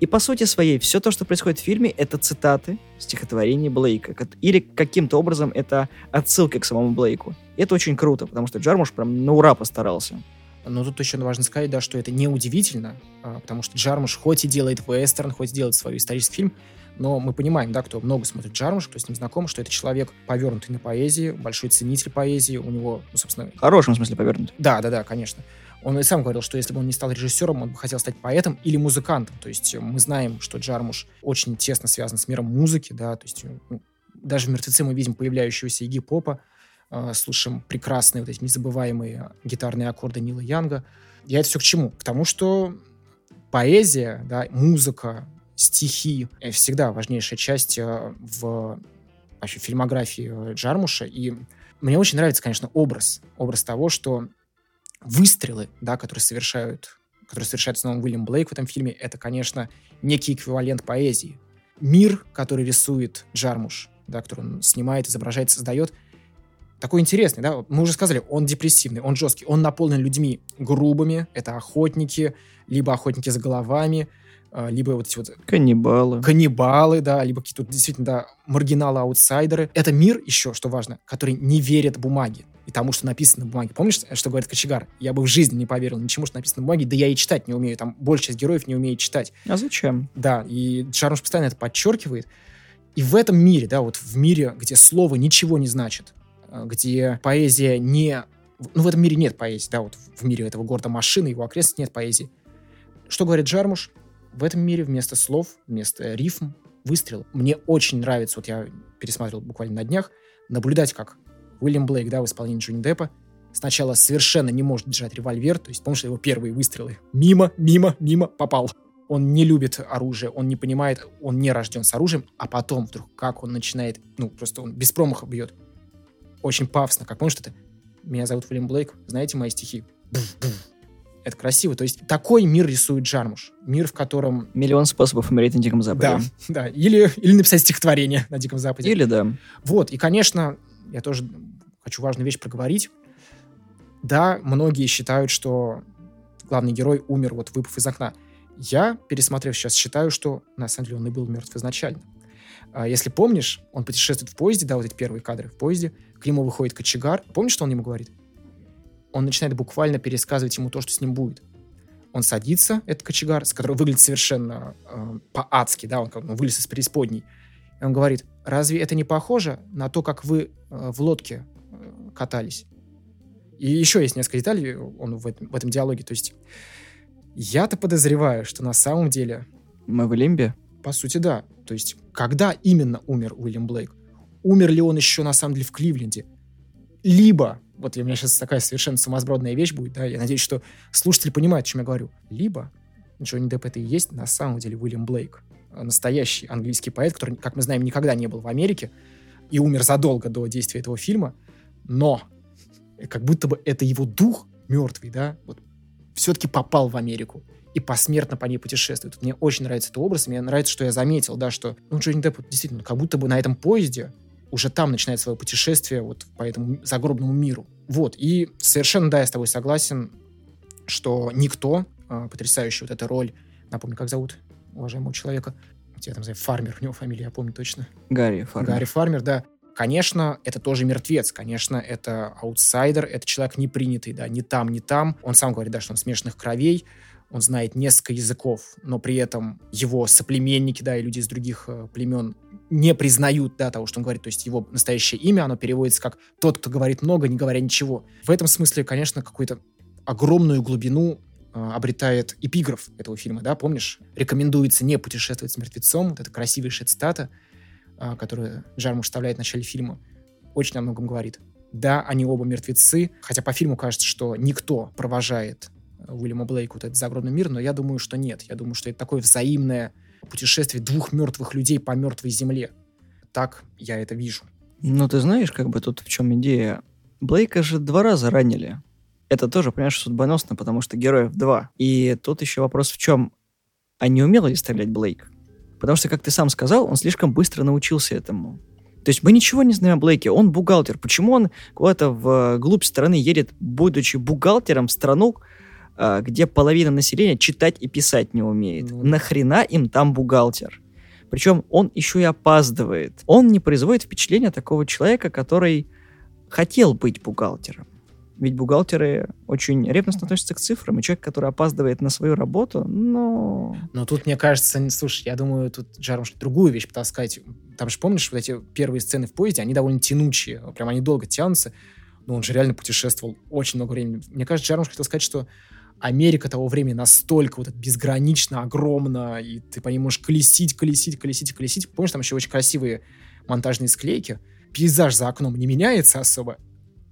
И по сути своей, все то, что происходит в фильме, это цитаты стихотворений Блейка. Или каким-то образом это отсылки к самому Блейку. И это очень круто, потому что Джармуш прям на ура постарался. Но тут еще важно сказать, да, что это не удивительно, а, потому что Джармуш хоть и делает вестерн, хоть и делает свой исторический фильм, но мы понимаем, да, кто много смотрит Джармуш, кто с ним знаком, что это человек повернутый на поэзии, большой ценитель поэзии, у него, ну, собственно... В хорошем смысле повернут. Да, да, да, конечно. Он и сам говорил, что если бы он не стал режиссером, он бы хотел стать поэтом или музыкантом. То есть мы знаем, что Джармуш очень тесно связан с миром музыки, да, то есть ну, даже в «Мертвеце» мы видим появляющегося Игги Попа, э, слышим прекрасные вот эти незабываемые гитарные аккорды Нила Янга. Я это все к чему? К тому, что поэзия, да, музыка, стихи — всегда важнейшая часть э, в вообще фильмографии Джармуша. И мне очень нравится, конечно, образ. Образ того, что выстрелы, да, которые совершают, которые совершает снова Уильям Блейк в этом фильме, это, конечно, некий эквивалент поэзии. Мир, который рисует Джармуш, да, который он снимает, изображает, создает, такой интересный, да, мы уже сказали, он депрессивный, он жесткий, он наполнен людьми грубыми, это охотники, либо охотники за головами, либо вот эти вот... Каннибалы. Каннибалы, да, либо какие-то действительно, да, маргиналы-аутсайдеры. Это мир еще, что важно, который не верит бумаге и тому, что написано на бумаге. Помнишь, что говорит Кочегар? Я бы в жизни не поверил ничему, что написано на бумаге, да я и читать не умею. Там большая часть героев не умеет читать. А зачем? Да, и Джармуш постоянно это подчеркивает. И в этом мире, да, вот в мире, где слово ничего не значит, а, где поэзия не... Ну, в этом мире нет поэзии, да, вот в мире этого города машины, его окрестностей нет поэзии. Что говорит Джармуш? В этом мире вместо слов, вместо рифм, выстрел. Мне очень нравится, вот я пересматривал буквально на днях, наблюдать, как Уильям Блейк, да, в исполнении Джонни Деппа, сначала совершенно не может держать револьвер, то есть, помнишь, его первые выстрелы мимо, мимо, мимо попал. Он не любит оружие, он не понимает, он не рожден с оружием, а потом вдруг как он начинает, ну, просто он без промаха бьет. Очень пафосно, как помнишь это? Меня зовут Уильям Блейк, знаете мои стихи? Это красиво. То есть такой мир рисует Джармуш. Мир, в котором... Миллион способов умереть на Диком Западе. Да, да. Или, или написать стихотворение на Диком Западе. Или да. Вот. И, конечно, я тоже хочу важную вещь проговорить. Да, многие считают, что главный герой умер, вот выпав из окна. Я, пересмотрев сейчас, считаю, что на самом деле он и был мертв изначально. А если помнишь, он путешествует в поезде, да, вот эти первые кадры в поезде, к нему выходит кочегар. Помнишь, что он ему говорит? Он начинает буквально пересказывать ему то, что с ним будет. Он садится, этот кочегар, с которого выглядит совершенно э, по-адски, да, он как ну, вылез из преисподней. И он говорит, разве это не похоже на то, как вы э, в лодке э, катались? И еще есть несколько деталей он в этом, в этом диалоге. То есть я-то подозреваю, что на самом деле... Мы в Лимбе? По сути, да. То есть когда именно умер Уильям Блейк? Умер ли он еще на самом деле в Кливленде? Либо вот у меня сейчас такая совершенно сумасбродная вещь будет, да, я надеюсь, что слушатели понимают, о чем я говорю. Либо Джонни Депп это и есть на самом деле Уильям Блейк, настоящий английский поэт, который, как мы знаем, никогда не был в Америке и умер задолго до действия этого фильма, но как будто бы это его дух мертвый, да, вот, все-таки попал в Америку и посмертно по ней путешествует. Мне очень нравится этот образ, мне нравится, что я заметил, да, что ну, Джонни Депп действительно как будто бы на этом поезде уже там начинает свое путешествие вот по этому загробному миру. Вот, и совершенно, да, я с тобой согласен, что никто, э, потрясающий вот эта роль, напомню, как зовут уважаемого человека, тебя там, знаю, Фармер, у него фамилия, я помню точно. Гарри Фармер. Гарри Фармер, да. Конечно, это тоже мертвец, конечно, это аутсайдер, это человек не принятый, да, не там, не там. Он сам говорит, да, что он смешанных кровей, он знает несколько языков, но при этом его соплеменники, да, и люди из других э, племен не признают, да, того, что он говорит. То есть его настоящее имя, оно переводится как «тот, кто говорит много, не говоря ничего». В этом смысле, конечно, какую-то огромную глубину э, обретает эпиграф этого фильма, да, помнишь? Рекомендуется не путешествовать с мертвецом, вот эта красивейшая цитата, э, которую Джармуш вставляет в начале фильма, очень о многом говорит. Да, они оба мертвецы, хотя по фильму кажется, что никто провожает Уильяма Блейка вот этот загробный мир, но я думаю, что нет. Я думаю, что это такое взаимное путешествие двух мертвых людей по мертвой земле. Так я это вижу. Ну, ты знаешь, как бы тут в чем идея? Блейка же два раза ранили. Это тоже, понимаешь, судьбоносно, потому что героев два. И тут еще вопрос в чем? А не умел ли стрелять Блейк? Потому что, как ты сам сказал, он слишком быстро научился этому. То есть мы ничего не знаем о Блейке, он бухгалтер. Почему он куда-то в глубь страны едет, будучи бухгалтером в страну, где половина населения читать и писать не умеет? Ну, Нахрена им там бухгалтер? Причем он еще и опаздывает. Он не производит впечатления такого человека, который хотел быть бухгалтером. Ведь бухгалтеры очень ревностно относятся к цифрам, и человек, который опаздывает на свою работу, но... Но тут, мне кажется, слушай, я думаю, тут Джармуш другую вещь пытался сказать. Там же, помнишь, вот эти первые сцены в поезде, они довольно тянучие, прям они долго тянутся, но он же реально путешествовал очень много времени. Мне кажется, Джармуш хотел сказать, что Америка того времени настолько вот безгранично огромна, и ты по ней можешь колесить, колесить, колесить, колесить. Помнишь, там еще очень красивые монтажные склейки? Пейзаж за окном не меняется особо,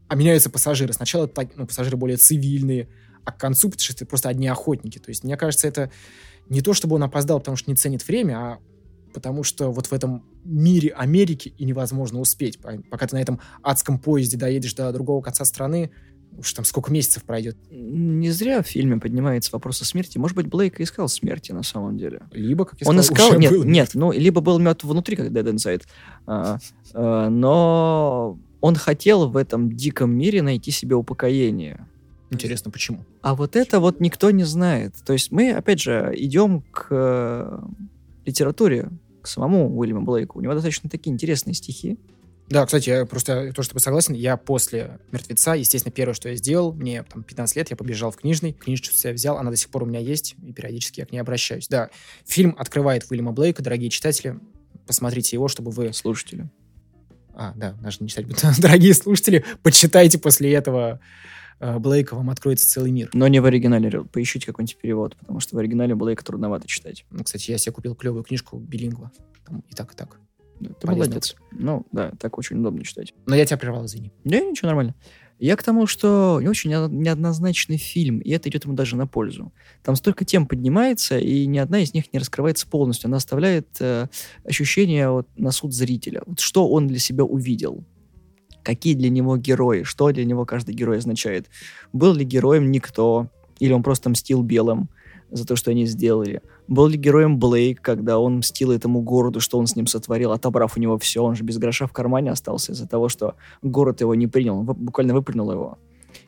а меняются пассажиры. Сначала ну, пассажиры более цивильные, а к концу путешествия просто одни охотники. То есть, мне кажется, это не то, чтобы он опоздал, потому что не ценит время, а потому что вот в этом мире Америки и невозможно успеть. Пока ты на этом адском поезде доедешь до другого конца страны, уж там сколько месяцев пройдет. Не зря в фильме поднимается вопрос о смерти. Может быть, Блейк искал смерти на самом деле. Либо, как я Он искал, нет, был нет, ну, либо был мертв внутри, как Dead Inside. А, а, но он хотел в этом диком мире найти себе упокоение. Интересно, почему? А вот это вот никто не знает. То есть мы, опять же, идем к э, литературе, к самому Уильяму Блейку. У него достаточно такие интересные стихи. Да, кстати, я просто то, что согласен, я после «Мертвеца», естественно, первое, что я сделал, мне там 15 лет, я побежал в книжный, книжечку я взял, она до сих пор у меня есть, и периодически я к ней обращаюсь. Да, фильм открывает Уильяма Блейка, дорогие читатели, посмотрите его, чтобы вы... Слушатели. А, да, даже не читать. Дорогие слушатели, почитайте после этого э, Блейка, вам откроется целый мир. Но не в оригинале, поищите какой-нибудь перевод, потому что в оригинале Блейка трудновато читать. Ну, кстати, я себе купил клевую книжку билингва. Там и так, и так. Ты молодец. Ну, да, так очень удобно читать. Но я тебя прервал, извини. Не, ничего, нормально. Я к тому, что не очень неоднозначный фильм, и это идет ему даже на пользу. Там столько тем поднимается, и ни одна из них не раскрывается полностью. Она оставляет э, ощущение вот, на суд зрителя. Вот что он для себя увидел. Какие для него герои, что для него каждый герой означает. Был ли героем никто, или он просто мстил белым за то, что они сделали. Был ли героем Блейк, когда он мстил этому городу, что он с ним сотворил, отобрав у него все, он же без гроша в кармане остался из-за того, что город его не принял, он буквально выплюнул его.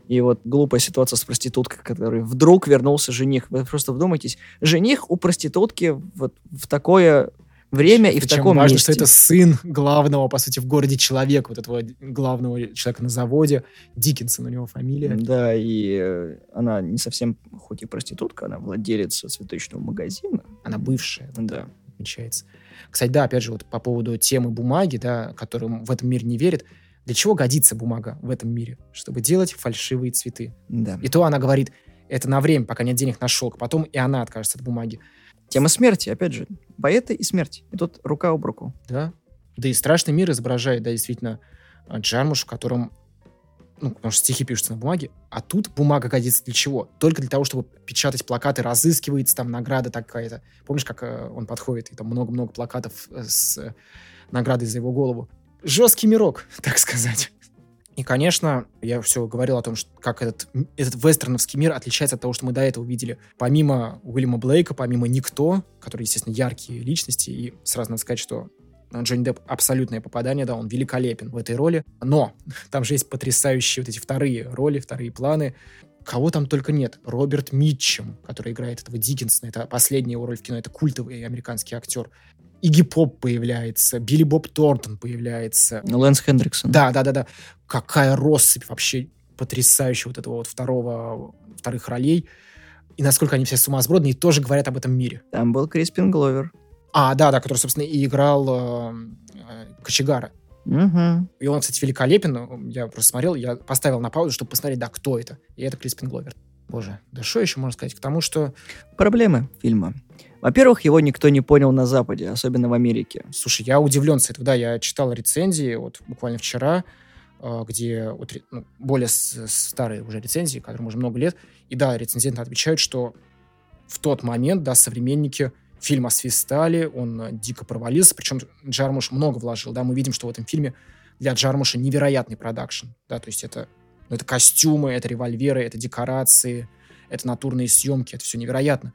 И вот глупая ситуация с проституткой, который вдруг вернулся жених. Вы просто вдумайтесь, жених у проститутки вот в такое время и Причем в таком важно, месте. что это сын главного, по сути, в городе человека, вот этого главного человека на заводе, Диккенсон у него фамилия. Да, и э, она не совсем, хоть и проститутка, она владелица цветочного магазина. Она бывшая. Да. Отмечается. Кстати, да, опять же, вот по поводу темы бумаги, да, которым в этом мире не верят, для чего годится бумага в этом мире? Чтобы делать фальшивые цветы. Да. И то она говорит, это на время, пока нет денег на шелк, потом и она откажется от бумаги. Тема смерти, опять же. Поэты и смерть. И тут рука об руку. Да. Да и страшный мир изображает, да, действительно, а, Джармуш, в котором ну, потому что стихи пишутся на бумаге, а тут бумага годится для чего? Только для того, чтобы печатать плакаты, разыскивается там награда такая-то. Помнишь, как э, он подходит, и там много-много плакатов э, с э, наградой за его голову? Жесткий мирок, так сказать. И, конечно, я все говорил о том, что как этот, этот вестерновский мир отличается от того, что мы до этого видели. Помимо Уильяма Блейка, помимо Никто, который, естественно, яркие личности, и сразу надо сказать, что Джонни Депп абсолютное попадание, да, он великолепен в этой роли. Но там же есть потрясающие вот эти вторые роли, вторые планы. Кого там только нет. Роберт Митчем, который играет этого Диккенсона, это последняя его роль в кино, это культовый американский актер. Игги Поп появляется, Билли Боб Торнтон появляется. Лэнс Хендриксон. Да, да, да, да. Какая россыпь вообще потрясающая вот этого вот второго, вторых ролей. И насколько они все сумасбродные, и тоже говорят об этом мире. Там был Криспин Гловер. А, да, да, который, собственно, и играл э, э, Кочегара. Угу. И он, кстати, великолепен. Я просто смотрел, я поставил на паузу, чтобы посмотреть, да, кто это. И это Криспин Гловер. Боже, да что еще можно сказать? К тому, что... Проблемы фильма. Во-первых, его никто не понял на Западе, особенно в Америке. Слушай, я удивлен с этого. Да, я читал рецензии вот буквально вчера, э, где вот, ну, более старые уже рецензии, которым уже много лет. И да, рецензенты отвечают, что в тот момент, да, современники фильм освистали, он э, дико провалился, причем Джармуш много вложил, да, мы видим, что в этом фильме для Джармуша невероятный продакшн, да, то есть это но это костюмы, это револьверы, это декорации, это натурные съемки, это все невероятно.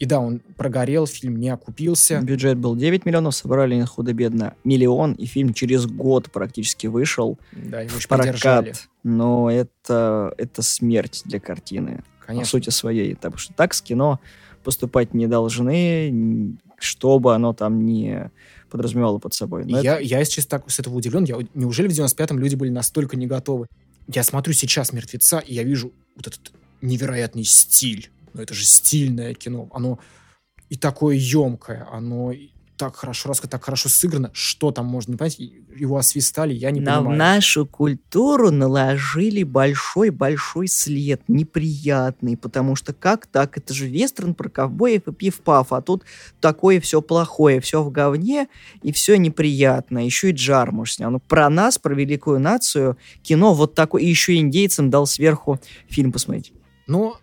И да, он прогорел, фильм не окупился. Бюджет был 9 миллионов, собрали худо-бедно миллион, и фильм через год практически вышел да, его в прокат. Но это, это смерть для картины. Конечно. По сути своей. Потому что так с кино поступать не должны, чтобы оно там не подразумевало под собой. Но я, это... я, если честно, так с этого удивлен. Я, неужели в 95-м люди были настолько не готовы? Я смотрю сейчас «Мертвеца», и я вижу вот этот невероятный стиль но это же стильное кино, оно и такое емкое, оно так хорошо рассказано, так хорошо сыграно, что там можно не понять, его освистали, я не На понимаю. нашу культуру наложили большой-большой след, неприятный, потому что как так, это же вестерн про ковбоев и пив-паф, а тут такое все плохое, все в говне и все неприятно, еще и Джармуш снял. Ну, про нас, про великую нацию, кино вот такое, и еще индейцам дал сверху фильм посмотреть. Но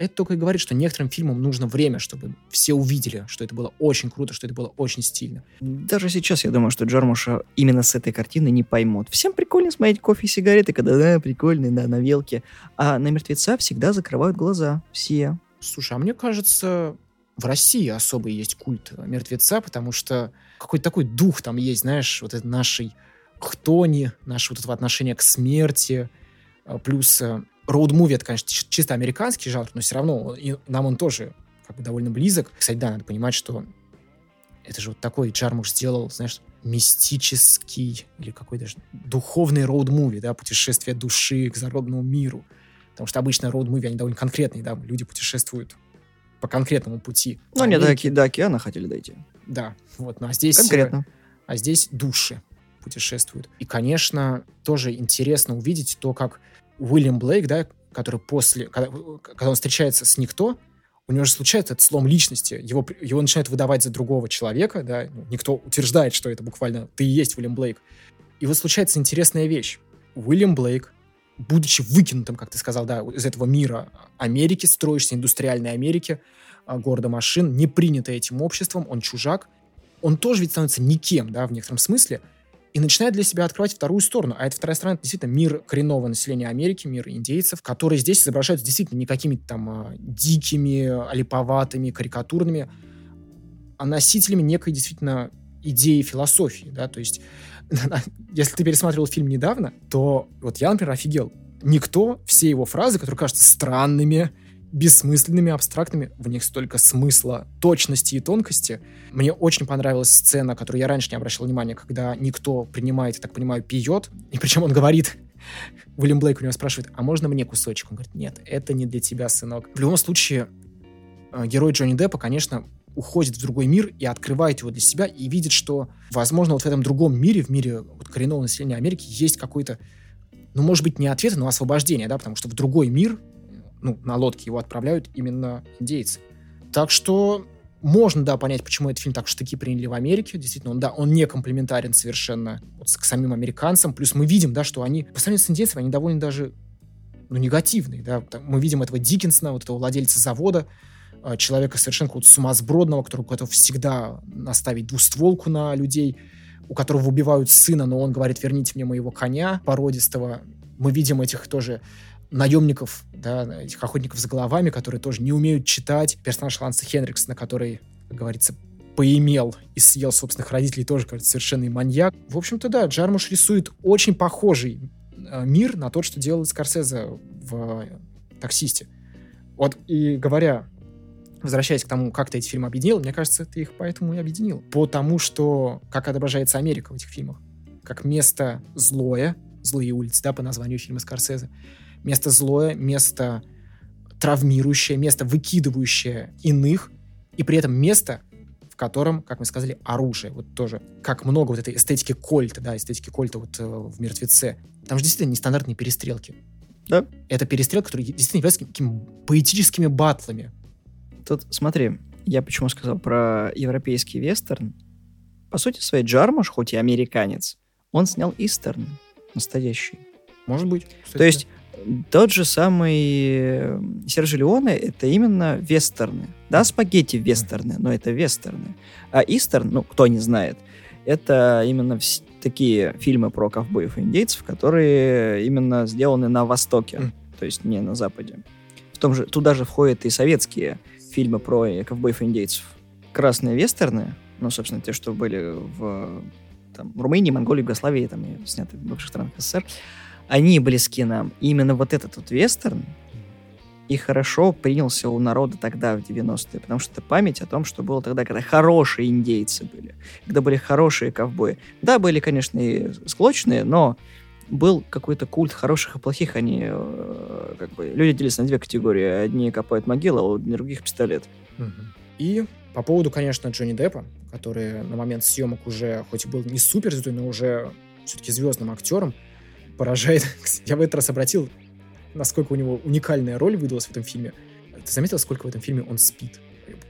это только и говорит, что некоторым фильмам нужно время, чтобы все увидели, что это было очень круто, что это было очень стильно. Даже сейчас я думаю, что Джармуша именно с этой картины не поймут. Всем прикольно смотреть кофе и сигареты, когда, да, прикольные, да, на велке. А на мертвеца всегда закрывают глаза. Все. Слушай, а мне кажется, в России особый есть культ мертвеца, потому что какой-то такой дух там есть, знаешь, вот это нашей хтони, наше вот это отношение к смерти, а, плюс э, роуд-муви это, конечно, чисто американский жанр, но все равно и нам он тоже как бы довольно близок. Кстати, да, надо понимать, что это же вот такой Джармуш сделал, знаешь, мистический или какой даже духовный роуд-муви, да, путешествие души к загробному миру. Потому что обычно роуд-муви, они довольно конкретные, да, люди путешествуют по конкретному пути. Ну, они до, до океана хотели дойти. Да, вот, ну а здесь... Конкретно. А здесь души путешествуют. И, конечно, тоже интересно увидеть то, как Уильям Блейк, да, который после, когда, когда он встречается с никто, у него же случается этот слом личности, его, его начинают выдавать за другого человека, да, ну, никто утверждает, что это буквально ты и есть Уильям Блейк. И вот случается интересная вещь. Уильям Блейк, будучи выкинутым, как ты сказал, да, из этого мира Америки, строящейся индустриальной Америки, а, города машин, не принятый этим обществом, он чужак, он тоже ведь становится никем, да, в некотором смысле, и начинает для себя открывать вторую сторону. А эта вторая сторона это действительно мир коренного населения Америки, мир индейцев, которые здесь изображаются действительно не какими-то там а, дикими, алиповатыми, карикатурными, а носителями некой действительно идеи философии, да, то есть если ты пересматривал фильм недавно, то вот я, например, офигел. Никто, все его фразы, которые кажутся странными, бессмысленными, абстрактными. В них столько смысла, точности и тонкости. Мне очень понравилась сцена, которую я раньше не обращал внимания, когда никто принимает, я так понимаю, пьет. И причем он говорит, Уильям Блейк у него спрашивает, а можно мне кусочек? Он говорит, нет, это не для тебя, сынок. В любом случае, э, герой Джонни Деппа, конечно, уходит в другой мир и открывает его для себя и видит, что, возможно, вот в этом другом мире, в мире вот коренного населения Америки, есть какой-то, ну, может быть, не ответ, но освобождение, да, потому что в другой мир ну, на лодке его отправляют именно индейцы. Так что можно, да, понять, почему этот фильм так штыки приняли в Америке. Действительно, он, да, он не комплементарен совершенно вот, к самим американцам. Плюс мы видим, да, что они, по сравнению с индейцами, они довольно даже ну, негативные, да. Мы видим этого Диккенсона, вот этого владельца завода, а, человека совершенно какого-то сумасбродного, который готов всегда наставить двустволку на людей, у которого убивают сына, но он говорит, верните мне моего коня породистого. Мы видим этих тоже наемников, да, этих охотников за головами, которые тоже не умеют читать. Персонаж Ланса Хенриксона, который, как говорится, поимел и съел собственных родителей, тоже, кажется, совершенный маньяк. В общем-то, да, Джармуш рисует очень похожий э, мир на тот, что делал Скорсезе в «Таксисте». Вот и говоря, возвращаясь к тому, как ты эти фильмы объединил, мне кажется, ты их поэтому и объединил. Потому что, как отображается Америка в этих фильмах, как место злое, злые улицы, да, по названию фильма Скорсезе, место злое, место травмирующее, место выкидывающее иных, и при этом место, в котором, как мы сказали, оружие. Вот тоже, как много вот этой эстетики кольта, да, эстетики кольта вот э, в «Мертвеце». Там же действительно нестандартные перестрелки. Да. Это перестрелки, которые действительно являются какими поэтическими батлами. Тут смотри, я почему сказал про европейский вестерн. По сути своей, Джармуш, хоть и американец, он снял истерн настоящий. Может быть. Кстати. То есть тот же самый э, Сержи Леоне — это именно вестерны. Да, спагетти вестерны, но это вестерны. А истерн, ну, кто не знает, это именно такие фильмы про ковбоев и индейцев, которые именно сделаны на Востоке, mm. то есть не на Западе. В том же, туда же входят и советские фильмы про ковбоев и индейцев. Красные вестерны, ну, собственно, те, что были в там, Румынии, Монголии, Югославии, там, и сняты в бывших странах СССР, они близки нам. И именно вот этот вот вестерн и хорошо принялся у народа тогда, в 90-е, потому что это память о том, что было тогда, когда хорошие индейцы были, когда были хорошие ковбои. Да, были, конечно, и склочные, но был какой-то культ хороших и плохих. Они, э, как бы, люди делились на две категории. Одни копают могилы, а у других пистолет. И по поводу, конечно, Джонни Деппа, который на момент съемок уже, хоть и был не супер но уже все-таки звездным актером, поражает. Я в этот раз обратил насколько у него уникальная роль выдалась в этом фильме. Ты заметил, сколько в этом фильме он спит?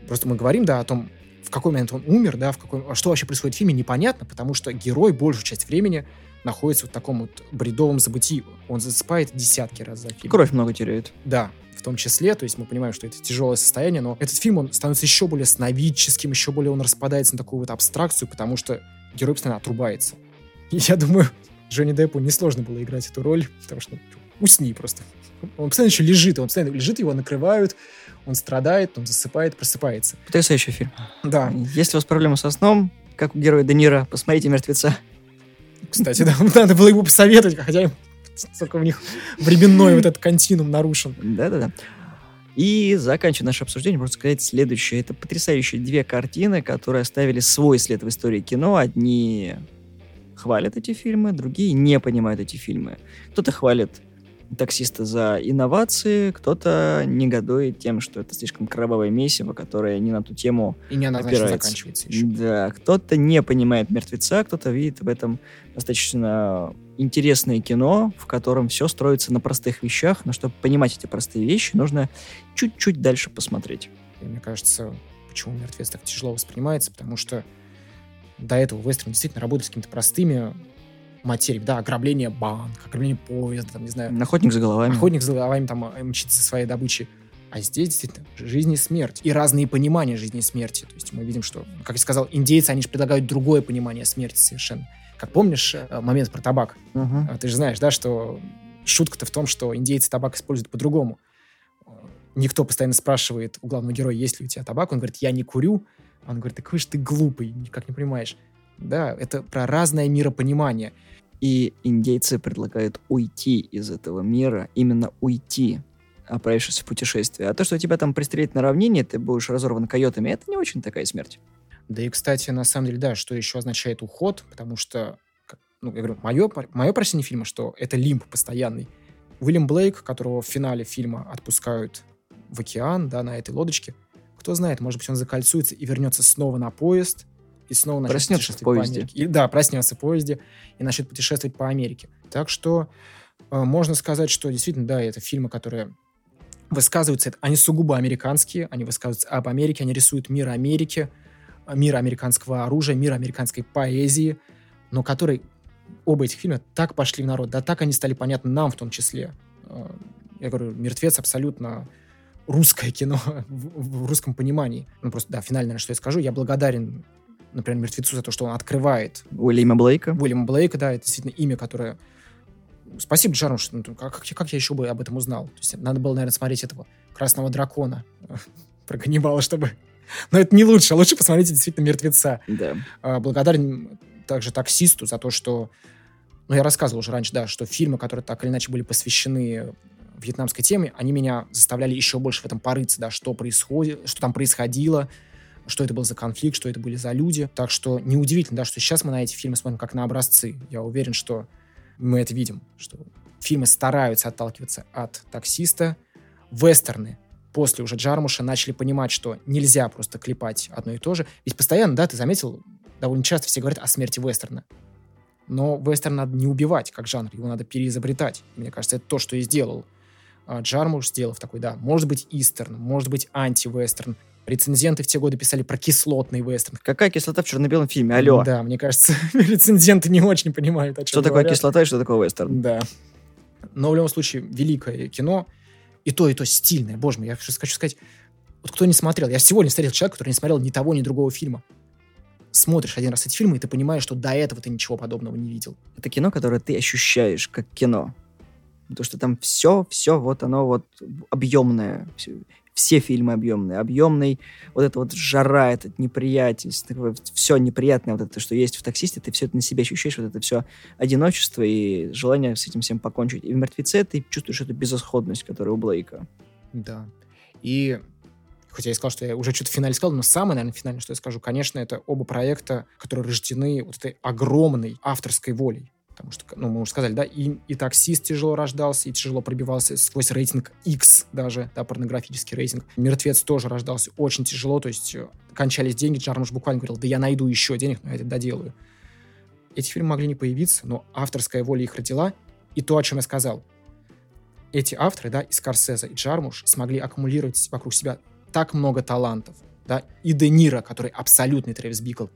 Просто мы говорим, да, о том, в какой момент он умер, да, в какой, а что вообще происходит в фильме, непонятно, потому что герой большую часть времени находится в таком вот бредовом забытии. Он засыпает десятки раз за фильм. Кровь много теряет. Да, в том числе, то есть мы понимаем, что это тяжелое состояние, но этот фильм, он становится еще более сновидческим, еще более он распадается на такую вот абстракцию, потому что герой постоянно отрубается. И я думаю, Джонни Деппу несложно было играть эту роль, потому что усни просто. Он постоянно еще лежит, он постоянно лежит, его накрывают, он страдает, он засыпает, просыпается. Потрясающий фильм. Да. Если у вас проблемы со сном, как у героя Де посмотрите «Мертвеца». Кстати, да, надо было ему посоветовать, хотя только у них временной вот этот континуум нарушен. Да-да-да. И заканчивая наше обсуждение, можно сказать следующее. Это потрясающие две картины, которые оставили свой след в истории кино. Одни хвалят эти фильмы, другие не понимают эти фильмы. Кто-то хвалит таксиста за инновации, кто-то негодует тем, что это слишком кровавое месиво, которое не на ту тему И не однозначно заканчивается еще. Да, кто-то не понимает мертвеца, кто-то видит в этом достаточно интересное кино, в котором все строится на простых вещах, но чтобы понимать эти простые вещи, нужно чуть-чуть дальше посмотреть. И мне кажется, почему мертвец так тяжело воспринимается, потому что до этого вестерн действительно работает с какими-то простыми материи, да, ограбление банка, ограбление поезда, там, не знаю. Охотник за головами. Охотник за головами, там, э, мчится со своей добычей. А здесь действительно жизнь и смерть. И разные понимания жизни и смерти. То есть мы видим, что, как я сказал, индейцы, они же предлагают другое понимание смерти совершенно. Как помнишь э, момент про табак? Угу. Ты же знаешь, да, что шутка-то в том, что индейцы табак используют по-другому. Никто постоянно спрашивает у главного героя, есть ли у тебя табак. Он говорит, я не курю. Он говорит, такой же ты глупый, никак не понимаешь. Да, это про разное миропонимание. И индейцы предлагают уйти из этого мира, именно уйти, отправившись в путешествие. А то, что тебя там пристрелить на равнине, ты будешь разорван койотами, это не очень такая смерть. Да и, кстати, на самом деле, да, что еще означает уход, потому что, ну, я говорю, мое, мое прощение фильма, что это лимб постоянный. Уильям Блейк, которого в финале фильма отпускают в океан, да, на этой лодочке, кто знает, может быть, он закольцуется и вернется снова на поезд, и снова начнет проснется в поезде. И, да, проснется в поезде и начнет путешествовать по Америке. Так что э, можно сказать, что действительно, да, это фильмы, которые высказываются, они сугубо американские, они высказываются об Америке, они рисуют мир Америки, мир американского оружия, мир американской поэзии, но которые оба этих фильма так пошли в народ, да так они стали понятны нам в том числе. Э, я говорю, «Мертвец» абсолютно русское кино в, в русском понимании. Ну, просто, да, финально, что я скажу, я благодарен например, «Мертвецу» за то, что он открывает. Уильяма Блейка. Уильяма Блейка, да, это действительно имя, которое... Спасибо, Джару, что ну, как, как я еще бы об этом узнал? То есть надо было, наверное, смотреть этого «Красного дракона» про Ганнибала, чтобы... Но это не лучше, а лучше посмотрите действительно «Мертвеца». Да. А, благодарен также таксисту за то, что... Ну, я рассказывал уже раньше, да, что фильмы, которые так или иначе были посвящены вьетнамской теме, они меня заставляли еще больше в этом порыться, да, что происходит, что там происходило, что это был за конфликт, что это были за люди. Так что неудивительно, да, что сейчас мы на эти фильмы смотрим как на образцы. Я уверен, что мы это видим, что фильмы стараются отталкиваться от таксиста. Вестерны после уже Джармуша начали понимать, что нельзя просто клепать одно и то же. Ведь постоянно, да, ты заметил, довольно часто все говорят о смерти вестерна. Но вестерн надо не убивать как жанр, его надо переизобретать. мне кажется, это то, что и сделал Джармуш, сделав такой, да, может быть, истерн, может быть, анти-вестерн, Рецензенты в те годы писали про кислотный вестерн. Какая кислота в черно-белом фильме? Алло. Да, мне кажется, рецензенты не очень понимают, о чем Что такое кислота и что такое вестерн. Да. Но в любом случае, великое кино. И то, и то стильное. Боже мой, я хочу сказать, вот кто не смотрел, я сегодня встретил человека, который не смотрел ни того, ни другого фильма. Смотришь один раз эти фильмы, и ты понимаешь, что до этого ты ничего подобного не видел. Это кино, которое ты ощущаешь как кино. Потому что там все, все, вот оно вот объемное. Все, фильмы объемные. Объемный, вот это вот жара, это неприятие, все неприятное, вот это, что есть в таксисте, ты все это на себе ощущаешь, вот это все одиночество и желание с этим всем покончить. И в «Мертвеце» ты чувствуешь эту безысходность, которая у Блейка. Да. И хотя я сказал, что я уже что-то в финале сказал, но самое, наверное, финальное, что я скажу, конечно, это оба проекта, которые рождены вот этой огромной авторской волей. Потому что, ну, мы уже сказали, да, и, и таксист тяжело рождался, и тяжело пробивался сквозь рейтинг X даже, да, порнографический рейтинг. Мертвец тоже рождался очень тяжело, то есть э, кончались деньги, Джармуш буквально говорил, да я найду еще денег, но я это доделаю. Эти фильмы могли не появиться, но авторская воля их родила, и то, о чем я сказал. Эти авторы, да, и Скорсезе, и Джармуш смогли аккумулировать вокруг себя так много талантов, да, и Де Ниро, который абсолютный Трэвис Бикл,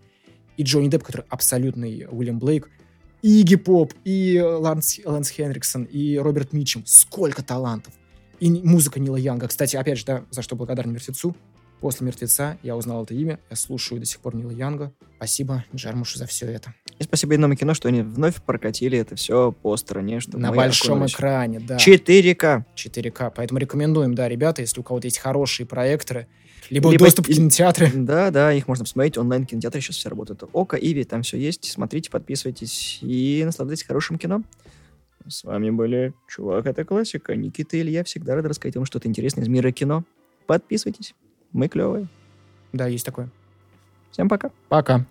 и Джонни Депп, который абсолютный Уильям Блейк — и Игги Поп, и Ланс, Ланс Хенриксон, и Роберт Митчем. Сколько талантов. И музыка Нила Янга. Кстати, опять же, да, за что благодарен «Мертвецу». После «Мертвеца» я узнал это имя, я слушаю до сих пор Нила Янга. Спасибо Джармушу за все это. И спасибо иному кино, что они вновь прокатили это все по стране. Что На большом окунулись. экране, да. 4К. 4К. Поэтому рекомендуем, да, ребята, если у кого-то есть хорошие проекторы, либо, либо доступ в кинотеатры. Да, да, их можно посмотреть. Онлайн-кинотеатры сейчас все работают. Ока, Иви, там все есть. Смотрите, подписывайтесь и наслаждайтесь хорошим кино. С вами были Чувак, это классика. Никита и Илья всегда рады рассказать вам что-то интересное из мира кино. Подписывайтесь. Мы клевые. Да, есть такое. Всем пока. Пока.